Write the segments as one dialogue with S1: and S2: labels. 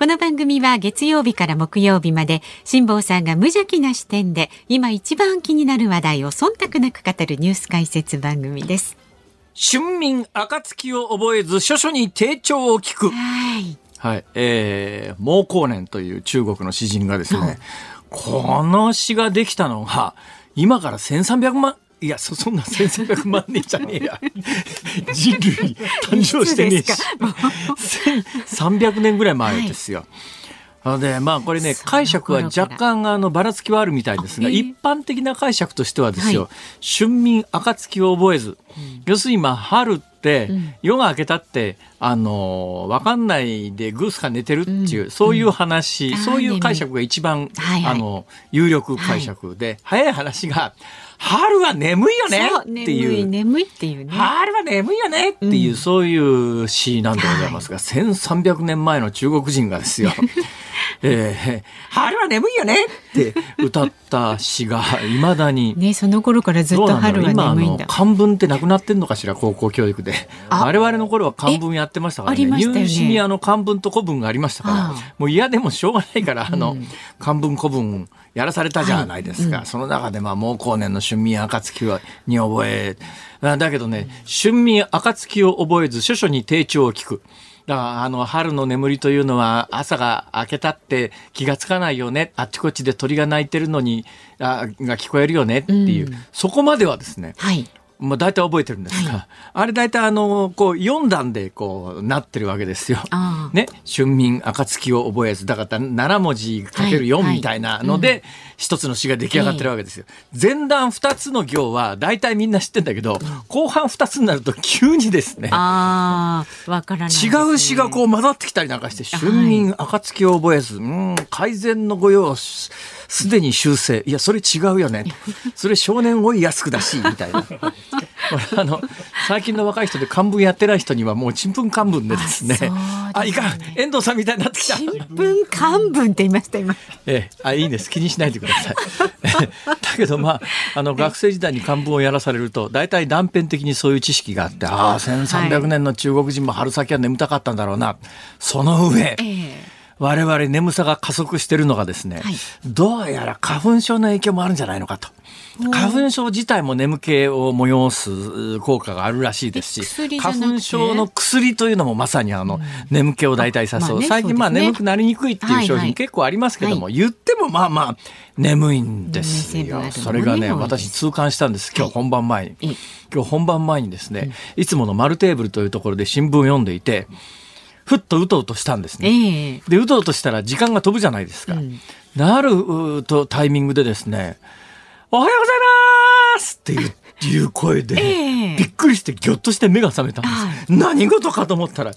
S1: この番組は月曜日から木曜日まで辛坊さんが無邪気な視点で今一番気になる話題を忖度なく語るニュース解説番組です。
S2: 春眠暁を覚えず、諸々に定調を聞く。
S1: はい。
S2: はい。えー、毛後年という中国の詩人がですね、この詩ができたのが、今から1300万、いや、そ、そんな1300万年じゃねえや。人類誕生してねえし。1300年ぐらい前ですよ。なので、まあこれね、解釈は若干あのばらつきはあるみたいですが、
S1: え
S2: 一般的な解釈としてはですよ、
S1: は
S2: 春眠暁を覚えず、要するにまあ春って、
S1: うん。
S2: 夜が明けたって、あのーわかんないでグースが寝てるっていう、そういう話、
S1: あー
S2: そういう解釈が一番、
S1: はいはい。
S2: あの、有力解釈で、早い話が、春は眠いよねって
S1: 眠
S2: いう
S1: い。眠いっていうね。
S2: 春は眠いよねっていう、
S1: うん
S2: そういう詩なんでございますが、1300年前の中国人がですよ、えー春は眠いよねって歌った詩が、未だに、
S1: ね、その頃からずっと春は眠いんだ。
S2: 漢文ってなくなってんのかしら高校教育で。
S1: あ
S2: 我々の頃は漢文やってましたからね。
S1: えありましたよね。
S2: 入試にあの漢文と古文がありましたからもう嫌でもしょうがないからあの、
S1: うん
S2: 漢文古文やらされたじゃないですか、
S1: はい。
S2: その中でまあ毛後年の春眠暁はに覚えあだけどね春眠暁を覚えず諸々に定調を聞くあの春の眠りというのは朝が明けたって気がつかないよね。あっちこっちで鳥が鳴いてるのにあが聞こえるよねっていう、
S1: うん。
S2: そこまではですね
S1: はい。
S2: まあ、大体覚えてるんですが、あれ大体あの、こう、4段でこう、なってるわけですよ。ね、春眠暁を覚えず、だから7文字かける4
S1: はいはい。
S2: みたいなので、一つの詩が出来上がってるわけですよ。前段2つの行は大体みんな知ってんだけど、後半2つになると急にですね、
S1: ああ、わからないです
S2: 違
S1: ね、
S2: う詩がこう混ざってきたりなんかして、
S1: はい
S2: 春眠暁を覚えず、うん、改善の御用、すすでに修正。いや、それ違うよね。それ少年追いやすくだし、みたいな。俺あの、最近の若い人で漢文やってない人にはもうちんぷん漢文でですね。
S1: あね
S2: あ、いかん、遠藤さんみたいになってきた。
S1: 新聞漢文って言いました、今。
S2: ええ、あいいんです気にしないでください。だけどまああの学生時代に漢文をやらされると大体断片的にそういう知識があってああ1300年の中国人も春先は眠たかったんだろうな。その上
S1: ええ。
S2: 我々眠さが加速してるのがですね、
S1: はい。
S2: どうやら花粉症の影響もあるんじゃないのかと。花粉症自体も眠気を催す効果があるらしいです
S1: え
S2: し、花粉症の薬というのもまさにあの、眠気を大体誘う。
S1: まあね
S2: 最近まあ眠くなりにくいっていう商品結構ありますけども、言ってもまあまあ眠いんですよ。それがね、私痛感したんです。今日本番前に。
S1: ええ。
S2: 今日本番前にですね、いつもの丸テーブルというところで新聞を読んでいて、ふっとうとうとしたんですね。
S1: ええ。
S2: で、うとうとしたら時間が飛ぶじゃないですか。
S1: うん。
S2: なるうとタイミングでですね、おはようございますっていういう声で、
S1: ええ
S2: びっくりしてぎょっとして目が覚めたんです。
S1: は
S2: 何事かと思ったら、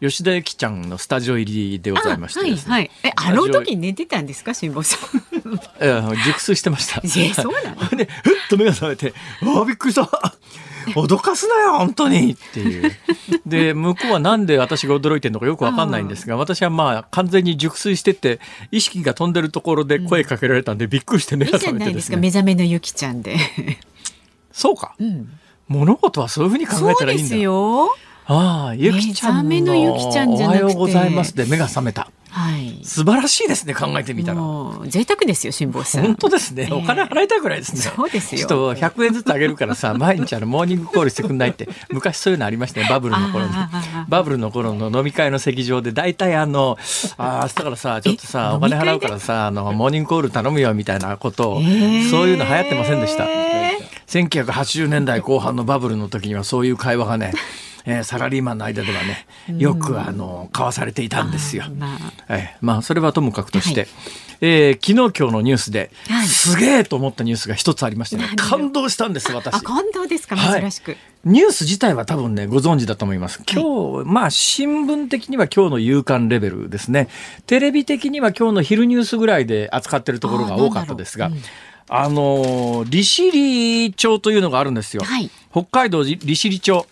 S2: 吉田由紀ちゃんのスタジオ入りでございまして
S1: はい。はい。え、あの時寝てたんですか、辛坊さん。
S2: ええ熟睡してました。
S1: えそうなの
S2: で、ふっと目が覚めて、ああ、びっくりした。脅かすなよ、本当にっていう。で、向こうはなんで私が驚いてるのかよくわかんないんですが、私はまあ完全に熟睡してて、意識が飛んでるところで声かけられたんで、びっくりして目
S1: いい
S2: が
S1: じゃないでか、
S2: 覚めてですすね。
S1: 目覚めのゆきちゃんで。
S2: そうか。
S1: うん。
S2: 物事はそういうふうに考えたらいいんだ。
S1: すよ。
S2: ああ、ゆきちゃんの。
S1: のゆきちゃんじゃなくて
S2: おはようございますで目が覚めた。
S1: はい。
S2: 素晴らしいですね、考えてみたら。
S1: 贅沢ですよ、辛坊さん。
S2: 本当ですね。
S1: ええ
S2: お金払いたいぐらいですね。
S1: そうですよ
S2: ちょっと100円ずつあげるからさ、毎日あのモーニングコールしてくんないって、昔そういうのありましたね、バブルの頃に。バブルの頃の飲み会の席上で、大体あの、ああ、明日からさ、ちょっとさ、
S1: え
S2: お金払うからさ、あの、モーニングコール頼むよみたいなことを、
S1: ええ
S2: そういうの流行ってませんでした。
S1: え
S2: 1980年代後半のバブルの時にはそういう会話がね、えーサラリーマンの間ではね、よくあの、交わされていたんですよ。
S1: まあ、
S2: ええまあそれはともかくとして、
S1: はい。
S2: えー昨日今日のニュースで、
S1: はい。
S2: すげえと思ったニュースが一つありましてね。感動したんです私。
S1: あ、感動ですか、
S2: はい。
S1: 珍しく。
S2: ニュース自体は多分ねご存知だと思います。今日、まあ新聞的には今日の夕刊レベルですね。テレビ的には今日の昼ニュースぐらいで扱ってるところが多かったですが
S1: あ
S2: の利尻町というのがあるんですよ。
S1: はい。
S2: 北海道利尻町。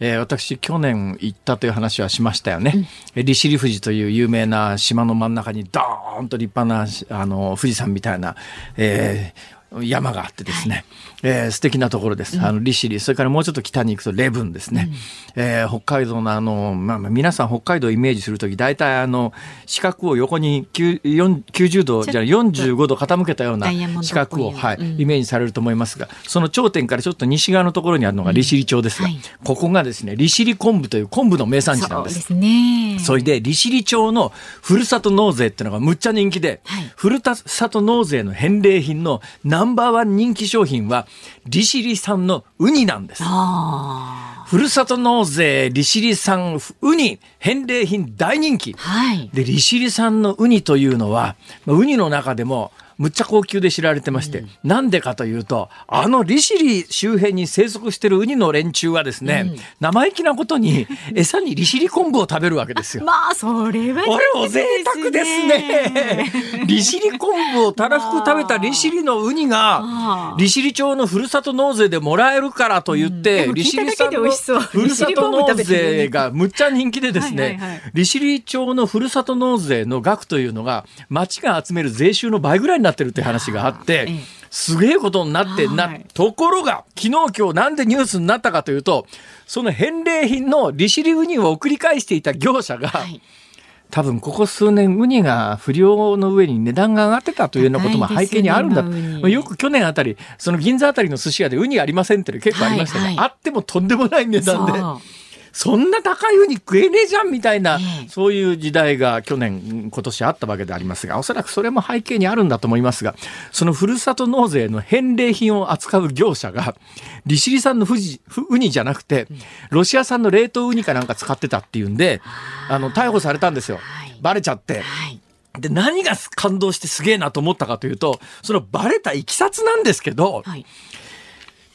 S2: えー私、去年行ったという話はしましたよね。え利尻富士という有名な島の真ん中にドーンと立派な、あの、富士山みたいな、えー山があってですね、えー素敵なところです。あの、利尻、それからもうちょっと北に行くとレブンですね。えー北海道のあの、まあ、まあ皆さん北海道をイメージするとき、大体あの、四角を横に9 4 90度、じゃあ45度傾けたような四角を、はい、
S1: うん
S2: イメージされると思いますが、その頂点からちょっと西側のところにあるのが利尻町ですが、
S1: うんはい
S2: ここがですね、利尻昆布という昆布の名産地なんで。
S1: そうですすね。
S2: それで、利尻町のふるさと納税っていうのがむっちゃ人気で、
S1: はい
S2: ふるさと納税の返礼品のナンバーワン人気商品は、利尻産のウニなんです。
S1: あ
S2: ふるさと納税利尻産ウニ返礼品大人気
S1: あ。。はい。
S2: で、利尻産のウニというのは、まあウニの中でも、むっちゃ高級で知られてまして、なんでかというと、あの利尻周辺に生息してるウニの連中はですね、生意気なことに、餌に利尻昆布を食べるわけですよ。
S1: まあ、それは、
S2: これお贅沢ですね。利尻昆布をたらふく食べた利尻のウニ
S1: あ
S2: が
S1: ー、
S2: 利尻町のふるさと納税でもらえるからと言って、利尻
S1: 聞いただけで
S2: 産の
S1: 美味しそう。
S2: ふるさと納税がむっちゃ人気でですね
S1: はい、
S2: 利尻町のふるさと納税の額というのが、町が集める税収の倍ぐらいになってるって話があって
S1: ええ、
S2: すげえことになってな、
S1: はい。
S2: ところが、昨日今日なんでニュースになったかというと、その返礼品の利尻ウニを送り返していた業者が、
S1: はい。
S2: 多分ここ数年ウニが不良の上に値段が上がってたというようなことも背景にあるんだ。
S1: ね
S2: よく去年あたりその銀座あたりの寿司屋でウニありませんって結構ありましたが、
S1: はいはい。
S2: あってもとんでもない値段で
S1: そ
S2: んな高いウニ食えねえじゃんみたいな、
S1: ええ
S2: そういう時代が去年今年あったわけでありますがおそらくそれも背景にあるんだと思いますがそのふるさと納税の返礼品を扱う業者が利尻産の富士ふウニじゃなくてロシア産の冷凍ウニかなんか使ってたっていうんであの逮捕されたんですよ、
S1: はい
S2: バレちゃって。
S1: はい。
S2: で、何が感動してすげえなと思ったかというと、そのバレたいきさつなんですけど、
S1: はい。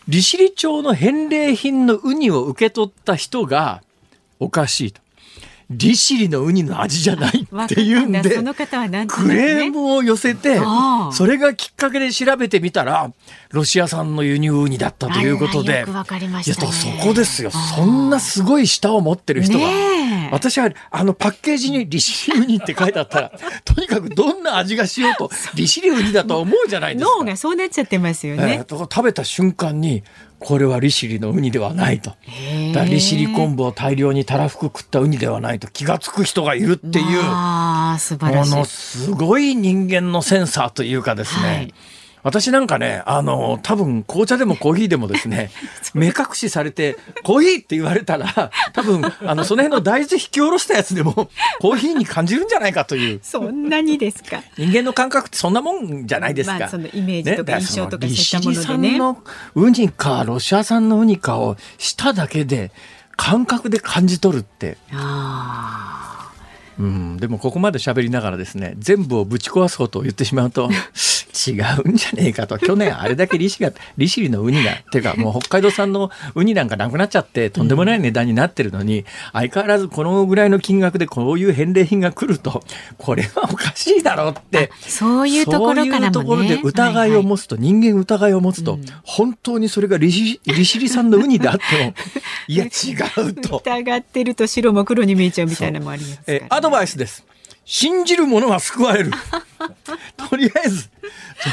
S2: 利尻町の返礼品のウニを受け取った人がおかしいと。利尻のウニの味じゃないっていうんでクレームを寄せてそれがきっかけで調べてみたら、ロシア産の輸入ウニだったということで。
S1: よくわかりましたね
S2: いや、そこですよ。そんなすごい舌を持ってる人が。私は、あの、パッケージに利尻ウニって書いてあったら、とにかくどんな味がしようと、利尻ウニだと思うじゃないですか。
S1: 脳がそうなっちゃってますよ
S2: ええ
S1: ね。
S2: だから食べた瞬間に、これは利尻のウニではないと。だ利尻昆布を大量にたらふく食ったウニではないと気がつく人がいるっていう。ものすごい人間のセンサーというかですね。
S1: はい
S2: 私なんかね、あの、多分紅茶でもコーヒーでもですね、目隠しされて、コーヒーって言われたら、多分、あの、その辺の大豆引き下ろしたやつでも、コーヒーに感じるんじゃないかという。
S1: そんなにですか？
S2: 人間の感覚ってそんなもんじゃないですか。
S1: まあそのイメージとか印象とかね
S2: 利尻産のウニか、ロシア産のウニかを舌だけで、感覚で感じ取るって。
S1: あ
S2: うん、でもここまで喋りながらですね、全部をぶち壊すことを言ってしまうと、違うんじゃねえかと。去年あれだけ利尻が、利尻のウニが、てかもう北海道産のウニなんかなくなっちゃって、とんでもない値段になってるのに、相変わらずこのぐらいの金額でこういう返礼品が来ると、これはおかしいだろうって。
S1: あ。そういうところからもね。
S2: そういうところで疑いを持つと、人間疑いを持つと、
S1: うん
S2: 本当にそれが利尻利尻産のウニであっても、いや違うと。
S1: 疑ってると白も黒に見えちゃうみたいなのもありますから、ね。
S2: えーアドバイスです。信じる者は救われる。とりあえず、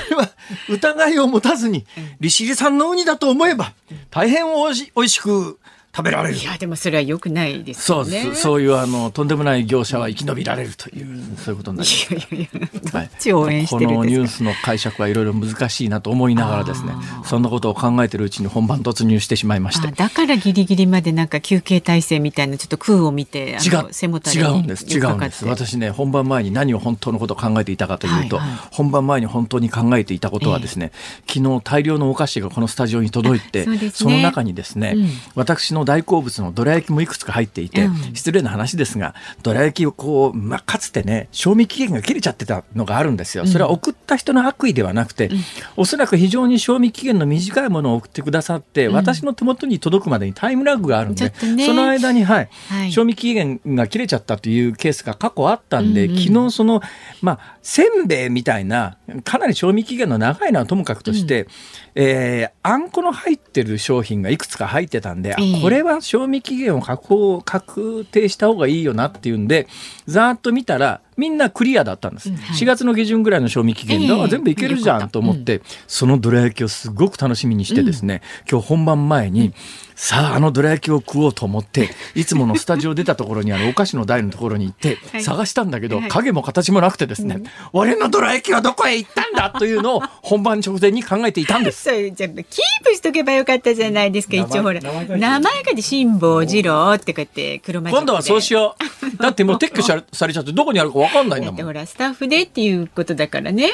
S2: それは疑いを持たずに、利尻産のウニだと思えば、大変おいしおいしく食べられる。
S1: い。やでもそれは良くないです
S2: そう
S1: よね。
S2: です。そういうあの、とんでもない業者は生き延びられるという、そういうことになります。
S1: いやいやいや、ど
S2: はい。
S1: っちを応援してる
S2: この。ニュースの解釈はいろいろ難しいなと思いながらですねそんなことを考えてるうちに本番突入してしまいまして。
S1: あだからギリギリまでなんか休憩体制みたいなちょっと空を見てあ
S2: 違
S1: の背もたれに
S2: 違うんです。違うんです。私ね本番前に何を本当のことを考えていたかというと、
S1: はいはい。
S2: 本番前に本当に考えていたことはですね、昨日大量のお菓子がこのスタジオに届いて
S1: あそね。
S2: の中にですね、
S1: うん。
S2: 私のの大好物のどら焼きもいくつか入っていて、うん、失礼な話ですがどら焼きをこう、まあ、かつてね賞味期限が切れちゃってたのがあるんですよ。それは送った人の悪意ではなくて、うん、おそらく非常に賞味期限の短いものを送ってくださって、私の手元に届くまでにタイムラグがあるんで、ね、その間に、はい、はい、賞味期限が切れちゃったというケースが過去あったんで、うんうん、昨日その、まあ、せんべいみたいなかなり賞味期限の長いのはともかくとして、うん、えー、あんこの入ってる商品がいくつか入ってたんで、えー、これは賞味期限を確保確定した方がいいよなっていうんでざーっと見たらみんなクリアだったんです、うんはい、4月の下旬ぐらいの賞味期限で、えー、全部いけるじゃんと思って、うん、そのどら焼きをすごく楽しみにしてですね、うん、今日本番前に、さああのどら焼きを食おうと思ってい。つものスタジオ出たところにあるお菓子の台のところに行って探したんだけど、はい、影も形もなくてですね、俺のどら焼きはどこへ行ったんだというのを本番直前に考えていたんです。
S1: そうじゃキープしとけばよかったじゃないですか一応ほら名前がで辛坊治郎ってこうやって黒
S2: マ今度はそうしよう。だってもう撤去されちゃってどこにあるか分かんないんだもん。
S1: ほらスタッフでっていうことだからね。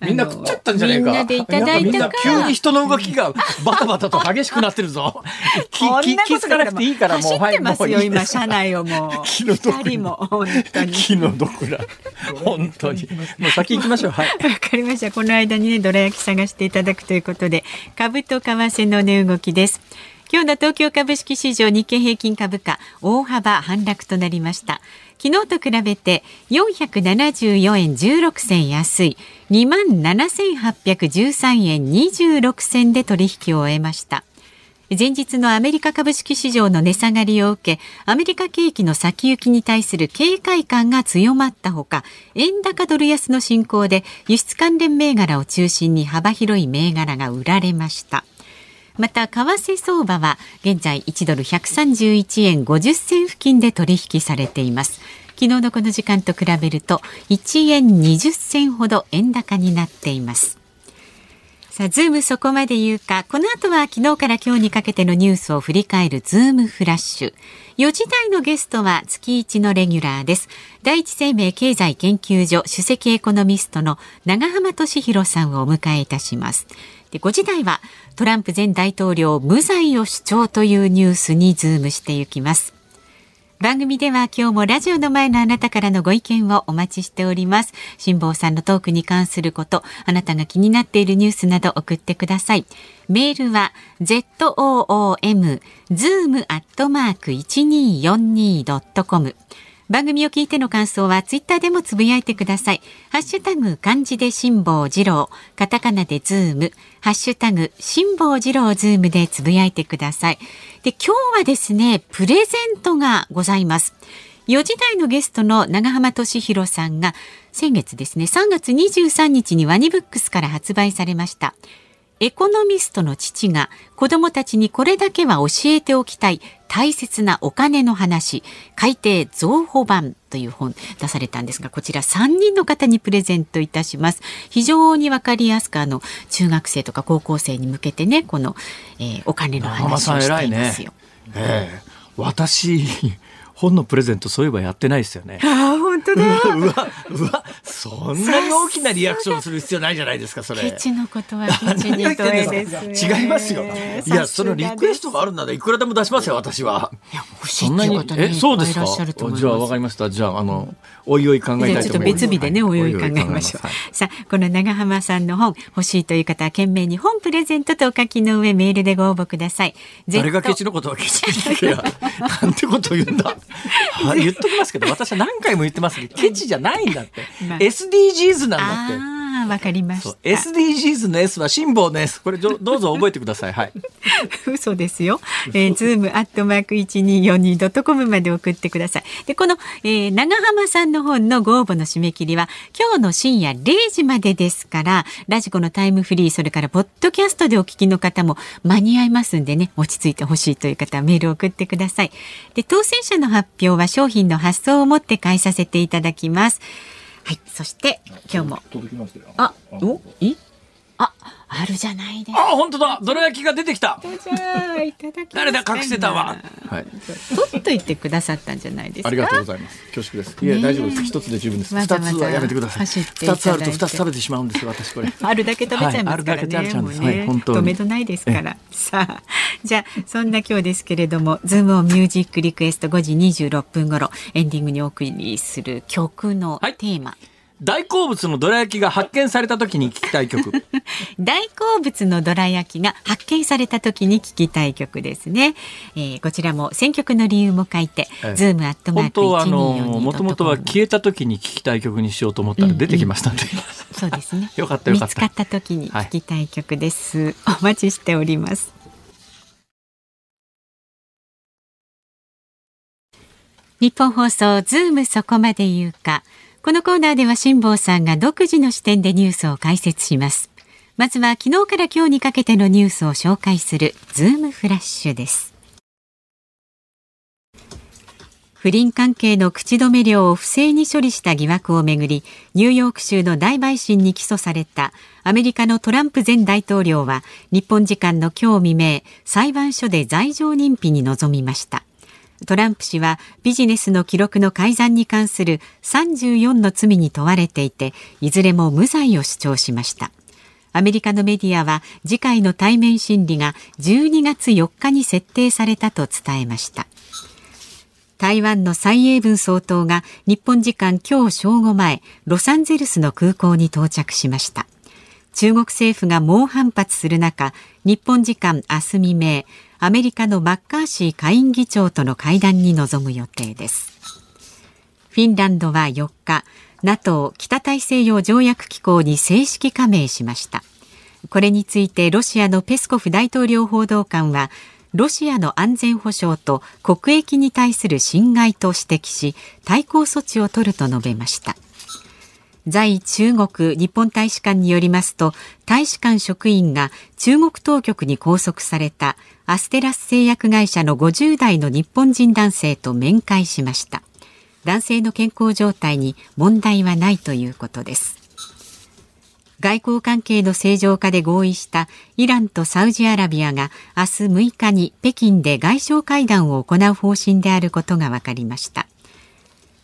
S2: みんな食っちゃったんじゃないか。みんな
S1: でいただいたか
S2: 急に人の動きがバタバタと激しくなってるぞ。
S1: 気気づかなくていいからもう。走ってますよ、今、車内をもう。気の毒。二人も、本当に。
S2: 気の毒だ。本当に。もう先行きましょう。はい。わ
S1: かりました。この間にね、どら焼き探していただくということで、株と為替の値動きです。今日の東京株式市場日経平均株価大幅反落となりました昨日と比べて474円16銭安い。2万7813円26銭で取引を終えました。前日のアメリカ株式市場の値下がりを受け、アメリカ景気の先行きに対する警戒感が強まったほか、円高ドル安の進行で輸出関連銘柄を中心に幅広い銘柄が売られました。また為替相場は現在1ドル131円50銭付近で取引されています。昨日のこの時間と比べると1円20銭ほど円高になっていますさあ、ズームそこまで言うか。この後は昨日から今日にかけてのニュースを振り返るズームフラッシュ。4時台のゲストは月1のレギュラーです。第一生命経済研究所首席エコノミストの永濱利廣さんをお迎えいたします。で5時台はトランプ前大統領無罪を主張というニュースにズームしていきます番組では今日もラジオの前のあなたからのご意見をお待ちしております。辛坊さんのトークに関することあなたが気になっているニュースなど送ってください。メールは zoom zoom アットマーク 1242.com 番組を聞いての感想はツイッターでもつぶやいてください。ハッシュタグ漢字で辛坊治郎、カタカナでズーム、ハッシュタグ辛坊治郎ズームでつぶやいてください。で、今日はですね、プレゼントがございます。4時台のゲストの長浜俊弘さんが先月ですね、3月23日にワニブックスから発売されました。エコノミストの父が子供たちにこれだけは教えておきたい大切なお金の話改訂増補版という本出されたんですがこちら3人の方にプレゼントいたします非常にわかりやすくあの中学生とか高校生に向けてねこの、えー、お金の話をしていますよ。
S2: ねえー、私本のプレゼントそういえばやってないですよね。
S1: ああ、本当だ。
S2: うわ、うわ、そんなに大きなリアクションする必要ないじゃないですか、それ。
S1: ケチのことはケチに問えで
S2: す。違いますよ。いや、そのリクエストがあるならいくらでも出しますよ、私は。
S1: いや、欲しいっていう方ね、え、そうですか？
S2: じゃあ、わかりました。じゃあ、あの、おいおい考えたいと思います。ちょっと
S1: 別日でね、おいおい考えましょう。さあ、この永濱さんの本、欲しいという方は、件名に本プレゼントとお書きの上、メールでご応募ください。
S2: 誰がケチのことはケチ なんてこと言うんだ。言っときますけど、私は何回も言ってますけど、ケチじゃないんだって。まあ、SDGs なんだって。
S1: わかりました。
S2: SDGs の S は辛坊の S。これどうぞ覚えてください。はい。
S1: 嘘ですよ。えー、ズームアットマーク一二四二ドットコムまで送ってください。で、この、えー、長浜さんの本のご応募の締め切りは今日の深夜零時までですから、ラジコのタイムフリー、それからポッドキャストでお聞きの方も間に合いますんでね、落ち着いてほしいという方はメールを送ってください。で、当選者の発表は商品の発送をもって返させていただきます。はい、そして今日も。あ、お、いあ、あるじゃないです
S2: あ、本当だ。どら焼きが出てきた。
S1: じゃあいただき
S2: 誰だ隠してたわ。はい。
S1: 取っといてくださったんじゃないですか。
S2: ありがとうございます。恐縮です。いや、大丈夫です。一つで十分です。二つはやめてください。二つあると二つ食べてしまうんですよ。私これ。
S1: あるだけ食べちゃいますから
S2: はいあるだけ食べ
S1: ね。
S2: ちゃうんです
S1: もうね、
S2: はい本当に
S1: 止めどないですから。さあ、じゃあそんな今日ですけれども、ズームオンミュージックリクエスト5時26分頃エンディングにお送りする曲の
S2: はい
S1: テーマ。
S2: 大好物のどら焼きが発見された時に聞きたい曲。
S1: 大好物のどら焼きが発見された時に聞きたい曲ですね。えー、こちらも選曲の理由も書いて、
S2: ええ
S1: ズームアットマーク
S2: 本当はあの
S1: 1242
S2: もともとは消えた時に聞きたい曲にしようと思ったら出てきましたんで。
S1: そうですね。
S2: よかったよかった
S1: 見つかった時に聞きたい曲です。お待ちしております。ニッポン放送ズームそこまで言うか。このコーナーでは辛坊さんが独自の視点でニュースを解説します。まずは昨日から今日にかけてのニュースを紹介するズームフラッシュです。不倫関係の口止め料を不正に処理した疑惑をめぐりニューヨーク州の大陪審に起訴されたアメリカのトランプ前大統領は日本時間の今日未明裁判所で罪状認否に臨みましたトランプ氏はビジネスの記録の改ざんに関する34の罪に問われていていずれも無罪を主張しましたアメリカのメディアは次回の対面審理が12月4日に設定されたと伝えました台湾の蔡英文総統が日本時間今日正午前、ロサンゼルスの空港に到着しました。中国政府が猛反発する中、日本時間明日未明、アメリカのマッカーシー下院議長との会談に臨む予定です。フィンランドは4日、NATO 北大西洋条約機構に正式加盟しました。これについてロシアのペスコフ大統領報道官は、ロシアの安全保障と国益に対する侵害と指摘し対抗措置を取ると述べました在中国日本大使館によりますと大使館職員が中国当局に拘束されたアステラス製薬会社の50代の日本人男性と面会しました。男性の健康状態に問題はないということです。外交関係の正常化で合意したイランとサウジアラビアが明日6日に北京で外相会談を行う方針であることが分かりました。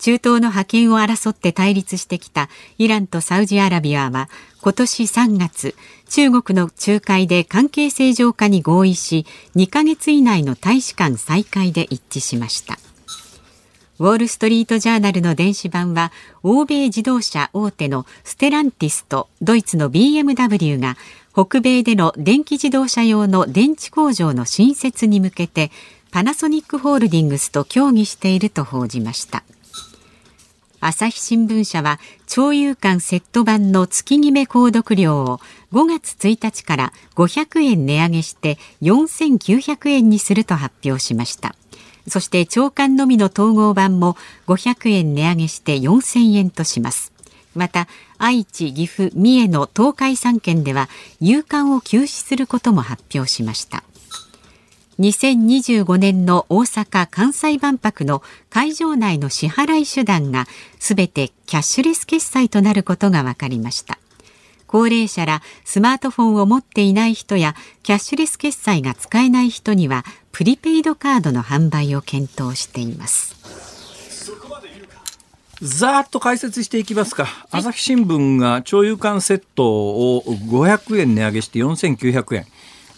S1: 中東の覇権を争って対立してきたイランとサウジアラビアは今年3月中国の仲介で関係正常化に合意し2ヶ月以内の大使館再開で一致しました。ウォール・ストリート・ジャーナルの電子版は欧米自動車大手のステランティスとドイツの BMW が北米での電気自動車用の電池工場の新設に向けてパナソニックホールディングスと協議していると報じました。朝日新聞社は長友館セット版の月決め購読料を5月1日から500円値上げして4900円にすると発表しましたそして長官のみの統合版も500円値上げして4000円とします。また愛知、岐阜、三重の東海3県では有刊を休止することも発表しました。2025年の大阪・関西万博の会場内の支払い手段がすべてキャッシュレス決済となることが分かりました。高齢者らスマートフォンを持っていない人やキャッシュレス決済が使えない人にはプリペイドカードの販売を検討しています。
S2: ざーっと解説していきますか。朝日新聞が長友館セットを500円値上げして4900円。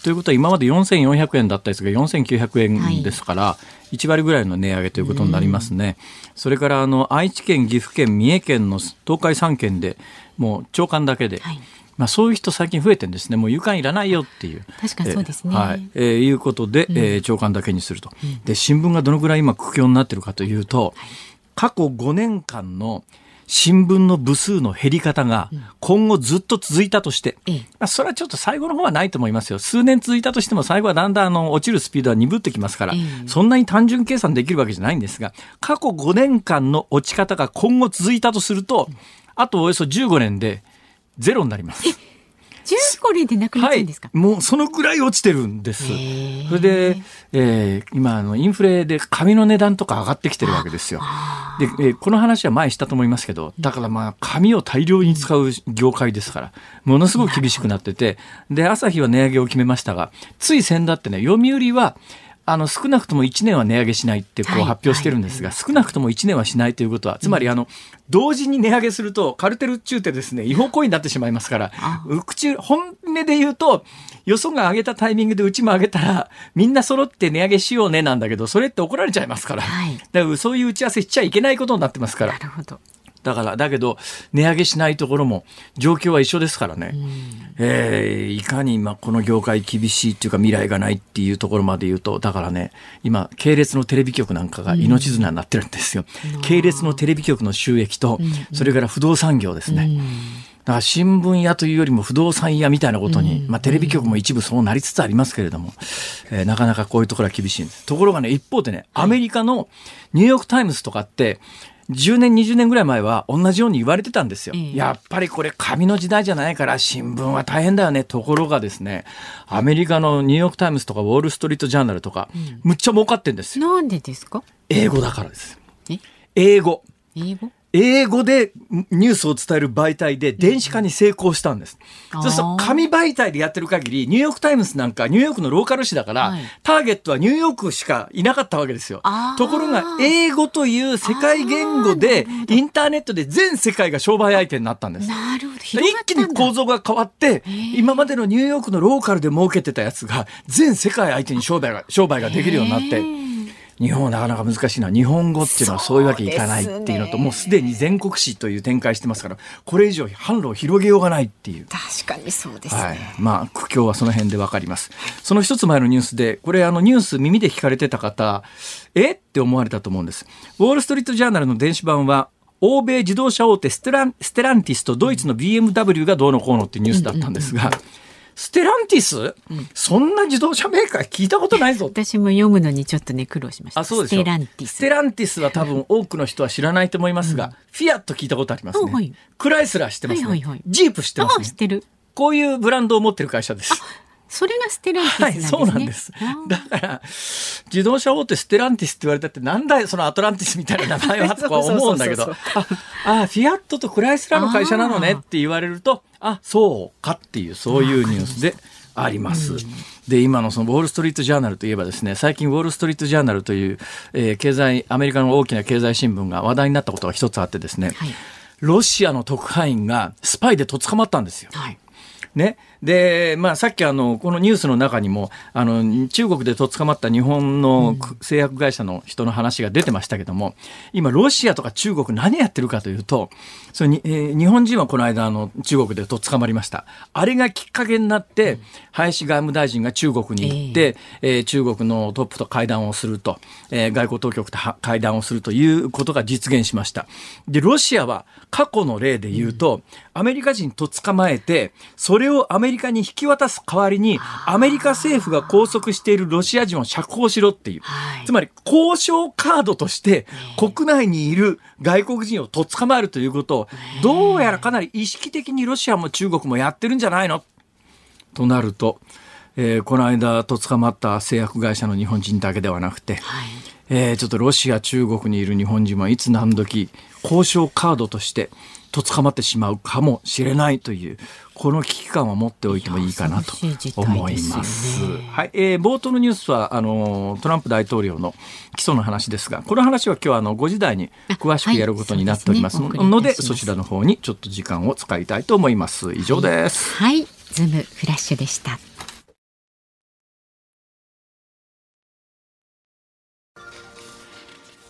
S2: ということは今まで4400円だったやつが4900円ですから、はい、1割ぐらいの値上げということになりますね。それからあの愛知県、岐阜県、三重県の東海3県でもう長官だけで、はい、まあ、そういう人最近増えてるんですね。もう有刊いらないよっていう。
S1: 確かにそうですね。
S2: えー、はい。えー、いうことで、うん、えー、長官だけにすると。で、新聞がどのぐらい今苦境になってるかというと、はい、過去5年間の新聞の部数の減り方が今後ずっと続いたとして、うん、まあ、それはちょっと最後の方はないと思いますよ。数年続いたとしても最後はだんだんあの落ちるスピードは鈍ってきますから、うん、そんなに単純計算できるわけじゃないんですが、過去5年間の落ち方が今後続いたとすると、あとおよそ15年でゼロになります。
S1: 10個でなくなっちゃうんですか、
S2: はい、もうそのぐらい落ちてるんです。それで、えー、今あのインフレで紙の値段とか上がってきてるわけですよ。で、えー、この話は前したと思いますけど、だからまあ紙を大量に使う業界ですから、ものすごく厳しくなってて、で、朝日は値上げを決めましたが、つい先だってね、読売はあの少なくとも1年は値上げしないってこう発表してるんですが、少なくとも1年はしないということは、つまりあの、同時に値上げすると、カルテル中ってですね、違法行為になってしまいますから、口、本音で言うと、よそが上げたタイミングでうちも上げたら、みんな揃って値上げしようねなんだけど、それって怒られちゃいますから、だからそういう打ち合わせしちゃいけないことになってますから。なるほど。だから、だけど、値上げしないところも状況は一緒ですからね。えー、いかに今この業界厳しいっていうか未来がないっていうところまで言うと、だからね、今、系列のテレビ局なんかが命綱になってるんですよ。系列のテレビ局の収益と、それから不動産業ですね。だから新聞屋というよりも不動産屋みたいなことに、まあテレビ局も一部そうなりつつありますけれども、えー、なかなかこういうところは厳しいんです。ところがね、一方でね、アメリカのニューヨークタイムズとかって、10年、20年ぐらい前は同じように言われてたんですよ。やっぱりこれ紙の時代じゃないから新聞は大変だよね。ところがですね、アメリカのニューヨークタイムズとかウォールストリートジャーナルとか、むっちゃ儲かってんです
S1: よ。なんでですか？
S2: 英語だからです。英語。
S1: 英語？
S2: 英語でニュースを伝える媒体で電子化に成功したんです。そうすると紙媒体でやってる限り、ニューヨークタイムズなんかニューヨークのローカル紙だから、はい、ターゲットはニューヨークしかいなかったわけですよ。ところが、英語という世界言語で、インターネットで全世界が商売相手になったんです。
S1: なるほど。
S2: 一気に構造が変わって、今までのニューヨークのローカルで儲けてたやつが、全世界相手に商売が、商売ができるようになって、日本はなかなか難しいのは日本語っていうのはそういうわけいかないっていうのともうすでに全国紙という展開してますからこれ以上販路を広げようがないっていう。
S1: 確かにそうです、ね、
S2: はい、まあ苦境はその辺でわかります。その一つ前のニュースでこれあのニュース耳で聞かれてた方え？って思われたと思うんです。ウォール・ストリート・ジャーナルの電子版は欧米自動車大手ステランステランティスとドイツの BMW がどうのこうのっていうニュースだったんですが、うんうんうんステランティス、うん、そんな自動車メーカー聞いたことないぞ。
S1: 私も読むのにちょっとね苦労しました。あ、そうですステランティス。
S2: ステランティスは多分多くの人は知らないと思いますが、うん、フィアット聞いたことありますね。はい、クライスラー知ってますね。はいはいはい、ジープ知ってますね。
S1: 知ってる。
S2: こういうブランドを持ってる会社です。
S1: それがステランティス、ね、はい、
S2: そうなんです。だから、自動車大手ステランティスって言われたって、なんだよ、そのアトランティスみたいな名前はとか思うんだけど、あ、あ、フィアットとクライスラーの会社なのねって言われると、あそうかっていう、そういうニュースであります。で、今のそのウォール・ストリート・ジャーナルといえばですね、最近ウォール・ストリート・ジャーナルという、えー、経済、アメリカの大きな経済新聞が話題になったことが一つあってですね、はい、ロシアの特派員がスパイでとっ捕まったんですよ。はいね。で、まあ、さっきあの、このニュースの中にも、あの、中国でとっ捕まった日本の製薬会社の人の話が出てましたけども、今、ロシアとか中国何やってるかというと、それに、えー、日本人はこの間、あの、中国でとっ捕まりました。あれがきっかけになって、林外務大臣が中国に行って、えー、えー、中国のトップと会談をすると、えー、外交当局と会談をするということが実現しました。で、ロシアは過去の例で言うと、アメリカ人と捕まえて、それをアメリカに引き渡す代わりに、アメリカ政府が拘束しているロシア人を釈放しろっていう。つまり、交渉カードとして、国内にいる外国人をとっ捕まえるということを、どうやらかなり意識的にロシアも中国もやってるんじゃないの？となると、えー、この間と捕まった製薬会社の日本人だけではなくて、はい、えー、ちょっとロシア、中国にいる日本人はいつ何時交渉カードとしてと捕まってしまうかもしれないというこの危機感を持っておいてもいいかなと思います。すね、はい、えー、冒頭のニュースはあのトランプ大統領の起訴の話ですが、この話は今日はあの5時台に詳しくやることになっておりますので、そでそちらの方にちょっと時間を使いたいと思います。以上です。
S1: はい、はい、ズームフラッシュでした。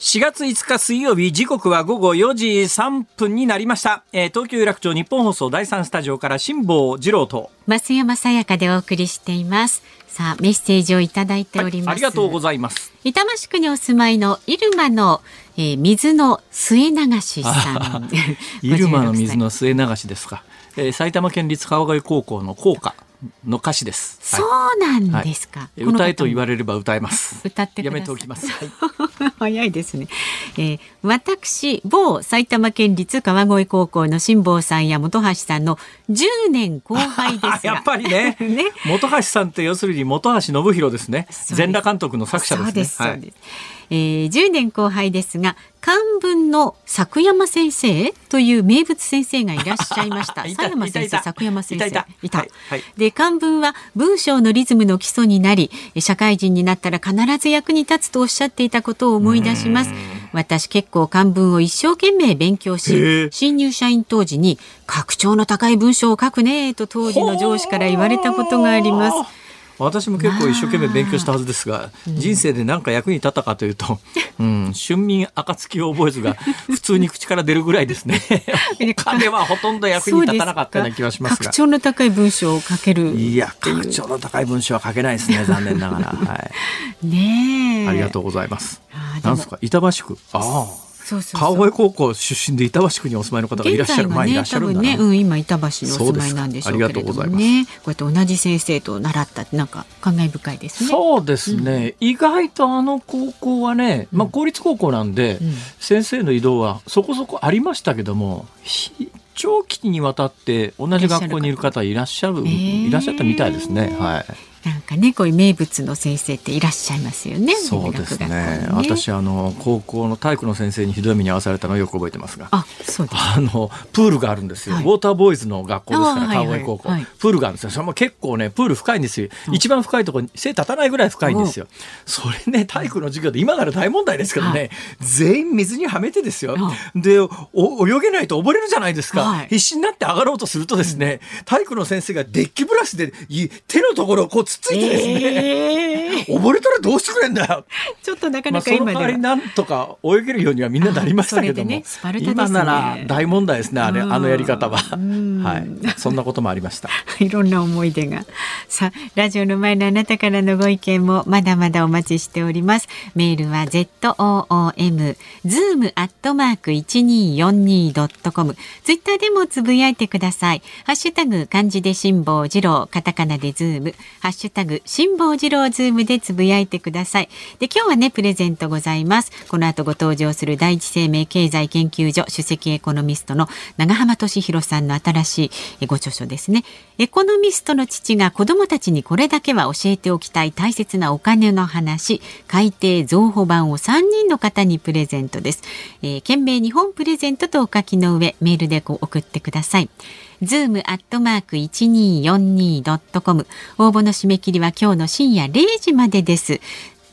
S2: 4月5日水曜日時刻は午後4時3分になりました、えー、東京有楽町日本放送第3スタジオから辛坊治郎と。
S1: 増山さやかでお送りしています。さあメッセージをいただいております、はい、
S2: ありがとうございます。
S1: 板橋区にお住まいのイルマの、えー、水の末流しさん。
S2: イルマの水の末流しですか、えー、埼玉県立川越高校の校歌の歌詞です。
S1: そうなんですか。はい、
S2: 歌えと言われれば歌えます。
S1: 歌って
S2: やめておきます。はい
S1: 早いですね。えー、私、某埼玉県立川越高校の辛坊さんや本橋さんの10年後輩です
S2: やっぱりねね本橋さんって要するに本橋信弘ですね。全裸監督の作者ですね。そうです、そうです。
S1: えー、10年後輩ですが漢文の作山先生という名物先生がいらっしゃいました。佐山先生作山先生。いた、はいはい、で漢文は文章のリズムの基礎になり社会人になったら必ず役に立つとおっしゃっていたことを思い出します。私結構漢文を一生懸命勉強し新入社員当時に格調の高い文章を書くねと当時の上司から言われたことがあります
S2: 私も結構一生懸命勉強したはずですが、人生で何か役に立ったかというと、うん、春眠暁を覚えずが 普通に口から出るぐらいですね。彼はほとんど役に立たなかったような気がしますが。
S1: 格調の高い文章を書ける
S2: いや、格調の高い文章は書けないですね、残念ながら。は
S1: い、ね
S2: ありがとうございます。なんですか、板橋区。ああ。そうそう川越高校出身で板橋区にお住まいの方がいらっしゃる、ね、前いらっしゃるんだね、
S1: うん、今板橋にお住まいなんでしょうけれどもね。こうやって同じ先生と習ったってなんか感慨深いですね。
S2: そうですね、うん、意外とあの高校はね、まあ、公立高校なんで、うん、先生の移動はそこそこありましたけども長期にわたって同じ学校にいる方いらっしゃるいらっしゃったみたいですね。はい。
S1: なんかねこういう名物の先生っていらっしゃいますよね。
S2: そうですね。ね私あの高校の体育の先生にひどい目に遭わされたのをよく覚えてますが、
S1: あそうです。
S2: あのプールがあるんですよ。はい、ウォーターボーイズの学校ですから川越高校、はいはい、プールがあるんですよ。それも結構ねプール深いんですよ。一番深いところに背立たないぐらい深いんですよ。それね体育の授業で今なら大問題ですけどね、全員水にはめてですよ。でお泳げないと溺れるじゃないですか。必死になって上がろうとするとですね、体育の先生がデッキブラシで手のところをこうつっついてですね。えーえ溺れたらどうしてくれんだよ。
S1: ちょっとなかなか今では、まあ、その
S2: 代わりなんとか泳げるようにはみんななりましたけども、ねね、今なら大問題ですねあれあのやり方は、はい、そんなこともありました。
S1: いろんな思い出が。さあラジオの前のあなたからのご意見もまだまだお待ちしております。メールは z o o m zoom アットマーク一二四二ドットコム。ツイッターでもつぶやいてください。ハッシュタグ漢字で辛坊治郎カタカナでズームハッシュタグ辛坊治郎ズームでつぶやいてください。で、今日はね、プレゼントございます。この後ご登場する第一生命経済研究所首席エコノミストの永濱利廣さんの新しいご著書ですね。エコノミストの父が子供たちにこれだけは教えておきたい大切なお金の話、改訂増補版を3人の方にプレゼントです。えー、件名に本プレゼントとお書きの上、メールでこう送ってください。ズームアットマーク一二四二ドットコム。応募の締め切りは今日の深夜零時までです。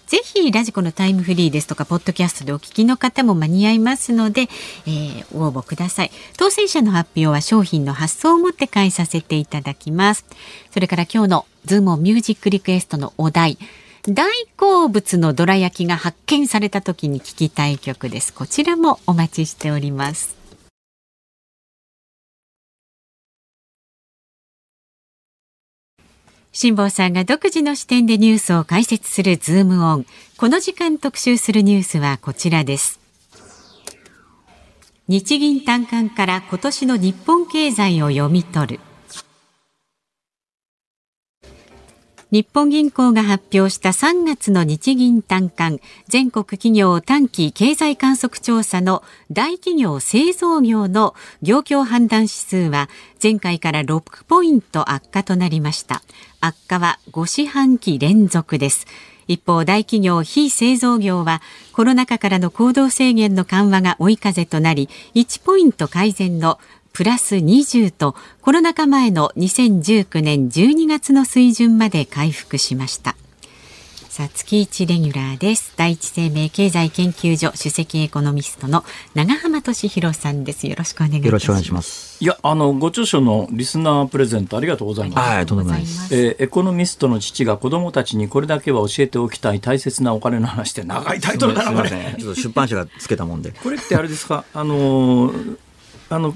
S1: ぜひラジコのタイムフリーですとかポッドキャストでお聞きの方も間に合いますので、えー、応募ください。当選者の発表は商品の発送をもって代えさせていただきます。それから今日のズームミュージックリクエストのお題。大好物のどら焼きが発見された時に聞きたい曲です。こちらもお待ちしております。辛坊さんが独自の視点でニュースを解説するズームオン。この時間特集するニュースはこちらです。日銀短観から今年の日本経済を読み取る。日本銀行が発表した3月の日銀短観全国企業短期経済観測調査の大企業製造業の業況判断指数は前回から6ポイント悪化となりました。悪化は5四半期連続です。一方大企業非製造業はコロナ禍からの行動制限の緩和が追い風となり1ポイント改善のプラス20とコロナ禍前の2019年12月の水準まで回復しました。さあ月一レギュラーです。第一生命経済研究所首席エコノミストの長浜俊弘さんです。よろしくお願い
S3: よろしくお願いします。
S2: いやあのご著書のリスナープレゼントありがとうございます。
S3: ありがとうございます。
S2: えー、エコノミストの父が子供たちにこれだけは教えておきたい大切なお金の話って長いタイトルだなこれち
S3: ょっと出版社がつけたもんで。
S2: これってあれですか？あのーあの、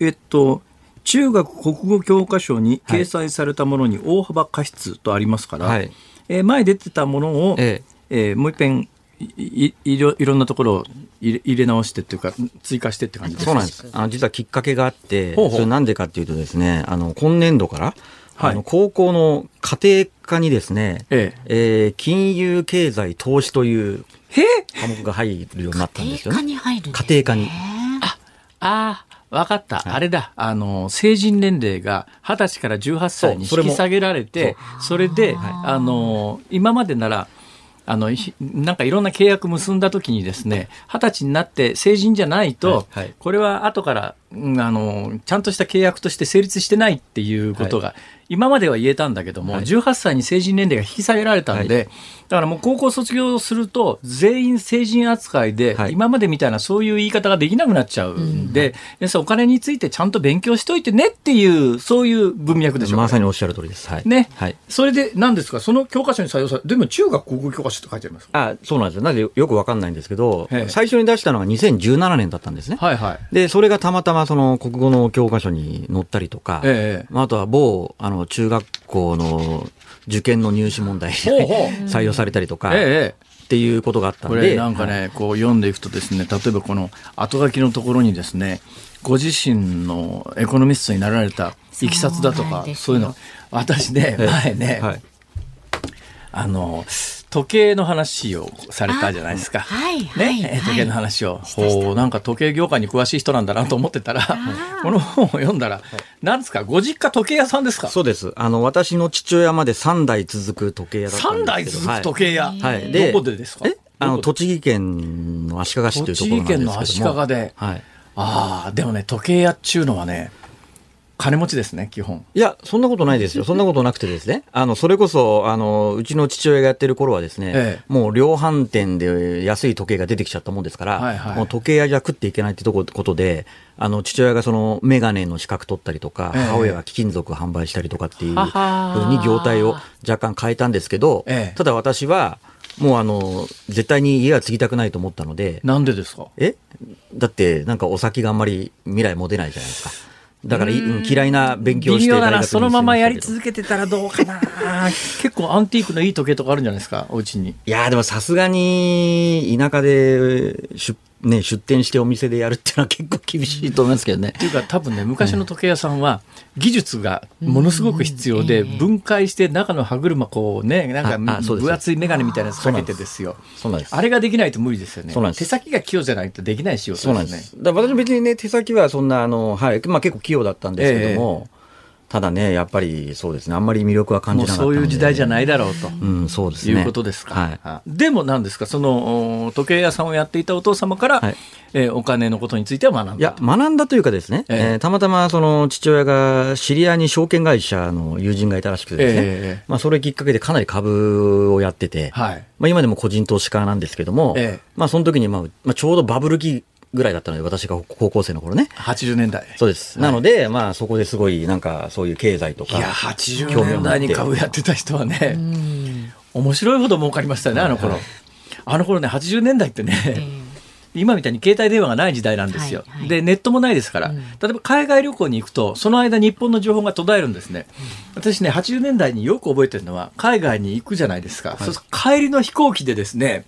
S2: えっと、中学国語教科書に掲載されたものに大幅過失とありますから、はい、えー、前出てたものを、ええ。えー、もう一遍いいろいろんなところを入れ直してっていうか追加してって感じ
S3: そうなんです。あの実はきっかけがあってそれなんでかっていうとですねあの今年度から
S2: はい。
S3: あの高校の家庭科にですね、
S2: え
S3: え。ー金融経済投資という
S2: え？へえ
S3: 科目が入るようになったんですよ
S1: 家庭科
S3: ね。
S1: に入るんですね。
S3: 家庭科に。
S2: ああ、わかった。あれだ。あの、成人年齢が20歳から18歳に引き下げられて、それで、あの、今までなら、あの、ひなんかいろんな契約結んだ時にですね、20歳になって成人じゃないと、
S3: はい。はい。
S2: これは後から、うんあの、ちゃんとした契約として成立してないっていうことが、今までは言えたんだけども、
S3: はい
S2: 18歳に成人年齢が引き下げられたんで、だからもう高校卒業すると、全員成人扱いで、
S3: はい
S2: 今までみたいなそういう言い方ができなくなっちゃうんで、要するにお金についてちゃんと勉強しといてねっていう、そういう文脈でしょう
S3: まさにおっしゃる通りです。はい。
S2: ね。
S3: はい。
S2: それで何ですか？その教科書に採用されでも中学高校教科書って書いてあります。
S3: あ、そうなんですよ。なぜよくわかんないんですけど
S2: ええ、
S3: 最初に出したのが2017年だったんですね。
S2: はいはい。
S3: で、それがたまたまその国語の教科書に載ったりとか、
S2: ええ
S3: まああとは某、あの、中学校の受験の入試問題
S2: ほうほう。
S3: 採用されたりとか、っ
S2: ええ。
S3: ていうことがあったんで、
S2: これなんかね、こう読んでいくとですね、例えばこの後書きのところにですね、ご自身のエコノミストになられたいきさつだとか、
S1: そう
S2: いうの、私ね、
S3: ええ。
S2: 前ね、
S3: はい。
S2: あの、時計の話をされたじゃないですか。
S1: はいはい
S2: ね、
S1: はい
S2: 時計の話を。ほう、なんか時計業界に詳しい人なんだなと思ってたら、この本を読んだら、なんですか、ご実家時計屋さんですか？
S3: そうです。あの、私の父親まで3代続く時計屋だったんですけど
S2: 三代続く時計屋。
S3: はい。
S2: どこでですか？
S3: え？あの、栃木県の足利市というところなんですけども。
S2: 栃木県の足利で
S3: はい。
S2: ああ、でもね、時計屋っちゅうのはね、金持ちですね、基本。
S3: いや、そんなことないですよ。そんなことなくてですね。あの、それこそ、あの、うちの父親がやってる頃はですね、
S2: ええ
S3: もう量販店で安い時計が出てきちゃったもんですから、
S2: はいはい
S3: もう時計屋じゃ食っていけないってとこことで、あの、父親がその、メガネの資格取ったりとか、
S2: ええ
S3: 母親が貴金属販売したりとかっていうふうに業態を若干変えたんですけど、
S2: ええ
S3: ただ私は、もうあの、絶対に家は継ぎたくないと思ったので、
S2: なんでですか？
S3: え？だって、なんかお先があんまり未来持てないじゃないですか。だからい、うん嫌いな勉強をして
S2: 微妙だな、そのままやり続けてたらどうかな。結構アンティークのいい時計とかあるんじゃないですか、お家に。
S3: いやーでもさすがに田舎で出,、ね、出店してお店でやるっていうのは結構厳しいと思いますけどね。
S2: っ。ていうか多分ね昔の時計屋さんは技術がものすごく必要で
S1: うん。
S2: 分解して中の歯車こうねなんか分厚い眼鏡みたいなやつかけてですよ。あれができないと無理ですよね。手先が器用じゃないとできない仕事
S3: そうなん
S2: でね
S3: です。す。だから私別にね、手先はそんな、あの、はい、まあ結構器用だったんですけども、ただね、やっぱりそうですね、あんまり魅力は感じなかった。
S2: そういう時代じゃないだろうと。
S3: うん、そうですね。
S2: いうことですか。
S3: はい。
S2: あでも何ですか、そのお時計屋さんをやっていたお父様から、
S3: はい
S2: えーお金のことについては学んだ
S3: いや、学んだというかですね、
S2: ええ
S3: えーたまたまその父親が知り合いに証券会社の友人がいたらしくてですね、
S2: ええ
S3: まあそれきっかけでかなり株をやってて、
S2: はい。
S3: まあ今でも個人投資家なんですけども、
S2: ええ
S3: まあその時にまあ、まあちょうどバブル期ぐらいだったので、私が高校生の頃ね。
S2: 80年代。
S3: そうです。なので、まあそこですごいなんかそういう経済とか。
S2: いや、80年代に株やってた人はね、
S1: うん
S2: 面白いほど儲かりましたよね、あの頃。あの頃ね、80年代ってね、今みたいに携帯電話がない時代なんですよ。
S1: はいはい
S2: で、ネットもないですから、
S1: うん
S2: 例えば海外旅行に行くと、その間日本の情報が途絶えるんですね。私ね、80年代によく覚えてるのは、海外に行くじゃないですか。そうすると帰りの飛行機でですね、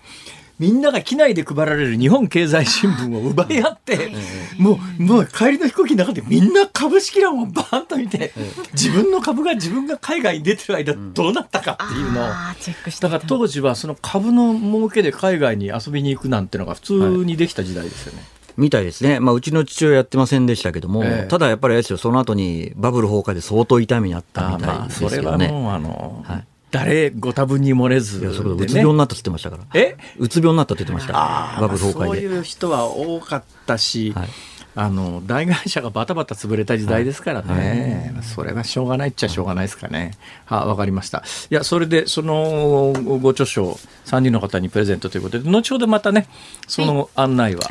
S2: みんなが機内で配られる日本経済新聞を奪い合って、もう、もう帰りの飛行機の中でみんな株式欄をバーンと見て、自分の株が自分が海外に出てる間どうなったかっていうのを、
S1: あーチェックして
S2: だから当時はその株の儲けで海外に遊びに行くなんてのが普通にできた時代ですよね。
S3: みたいですね。まあうちの父親やってませんでしたけども、
S2: ええ。
S3: ただやっぱりあれですよ、その後にバブル崩壊で相当痛みにあったみたいです
S2: それ
S3: けどね。
S2: はもうあの、
S3: はい
S2: 誰ご多分に漏れず
S3: いや、それ
S2: で
S3: うつ病になったって言ってましたから。
S2: え？
S3: うつ病になったって言ってました。
S2: ああ、
S3: バブル崩
S2: そう
S3: 壊で。
S2: いう人は多かったし、
S3: はい
S2: あの大会社がバタバタ潰れた時代ですからね、それはしょうがないっちゃしょうがないですかね。はわかりました。いや、それで、そのご著書を3人の方にプレゼントということで、後ほどまたね、その案内は、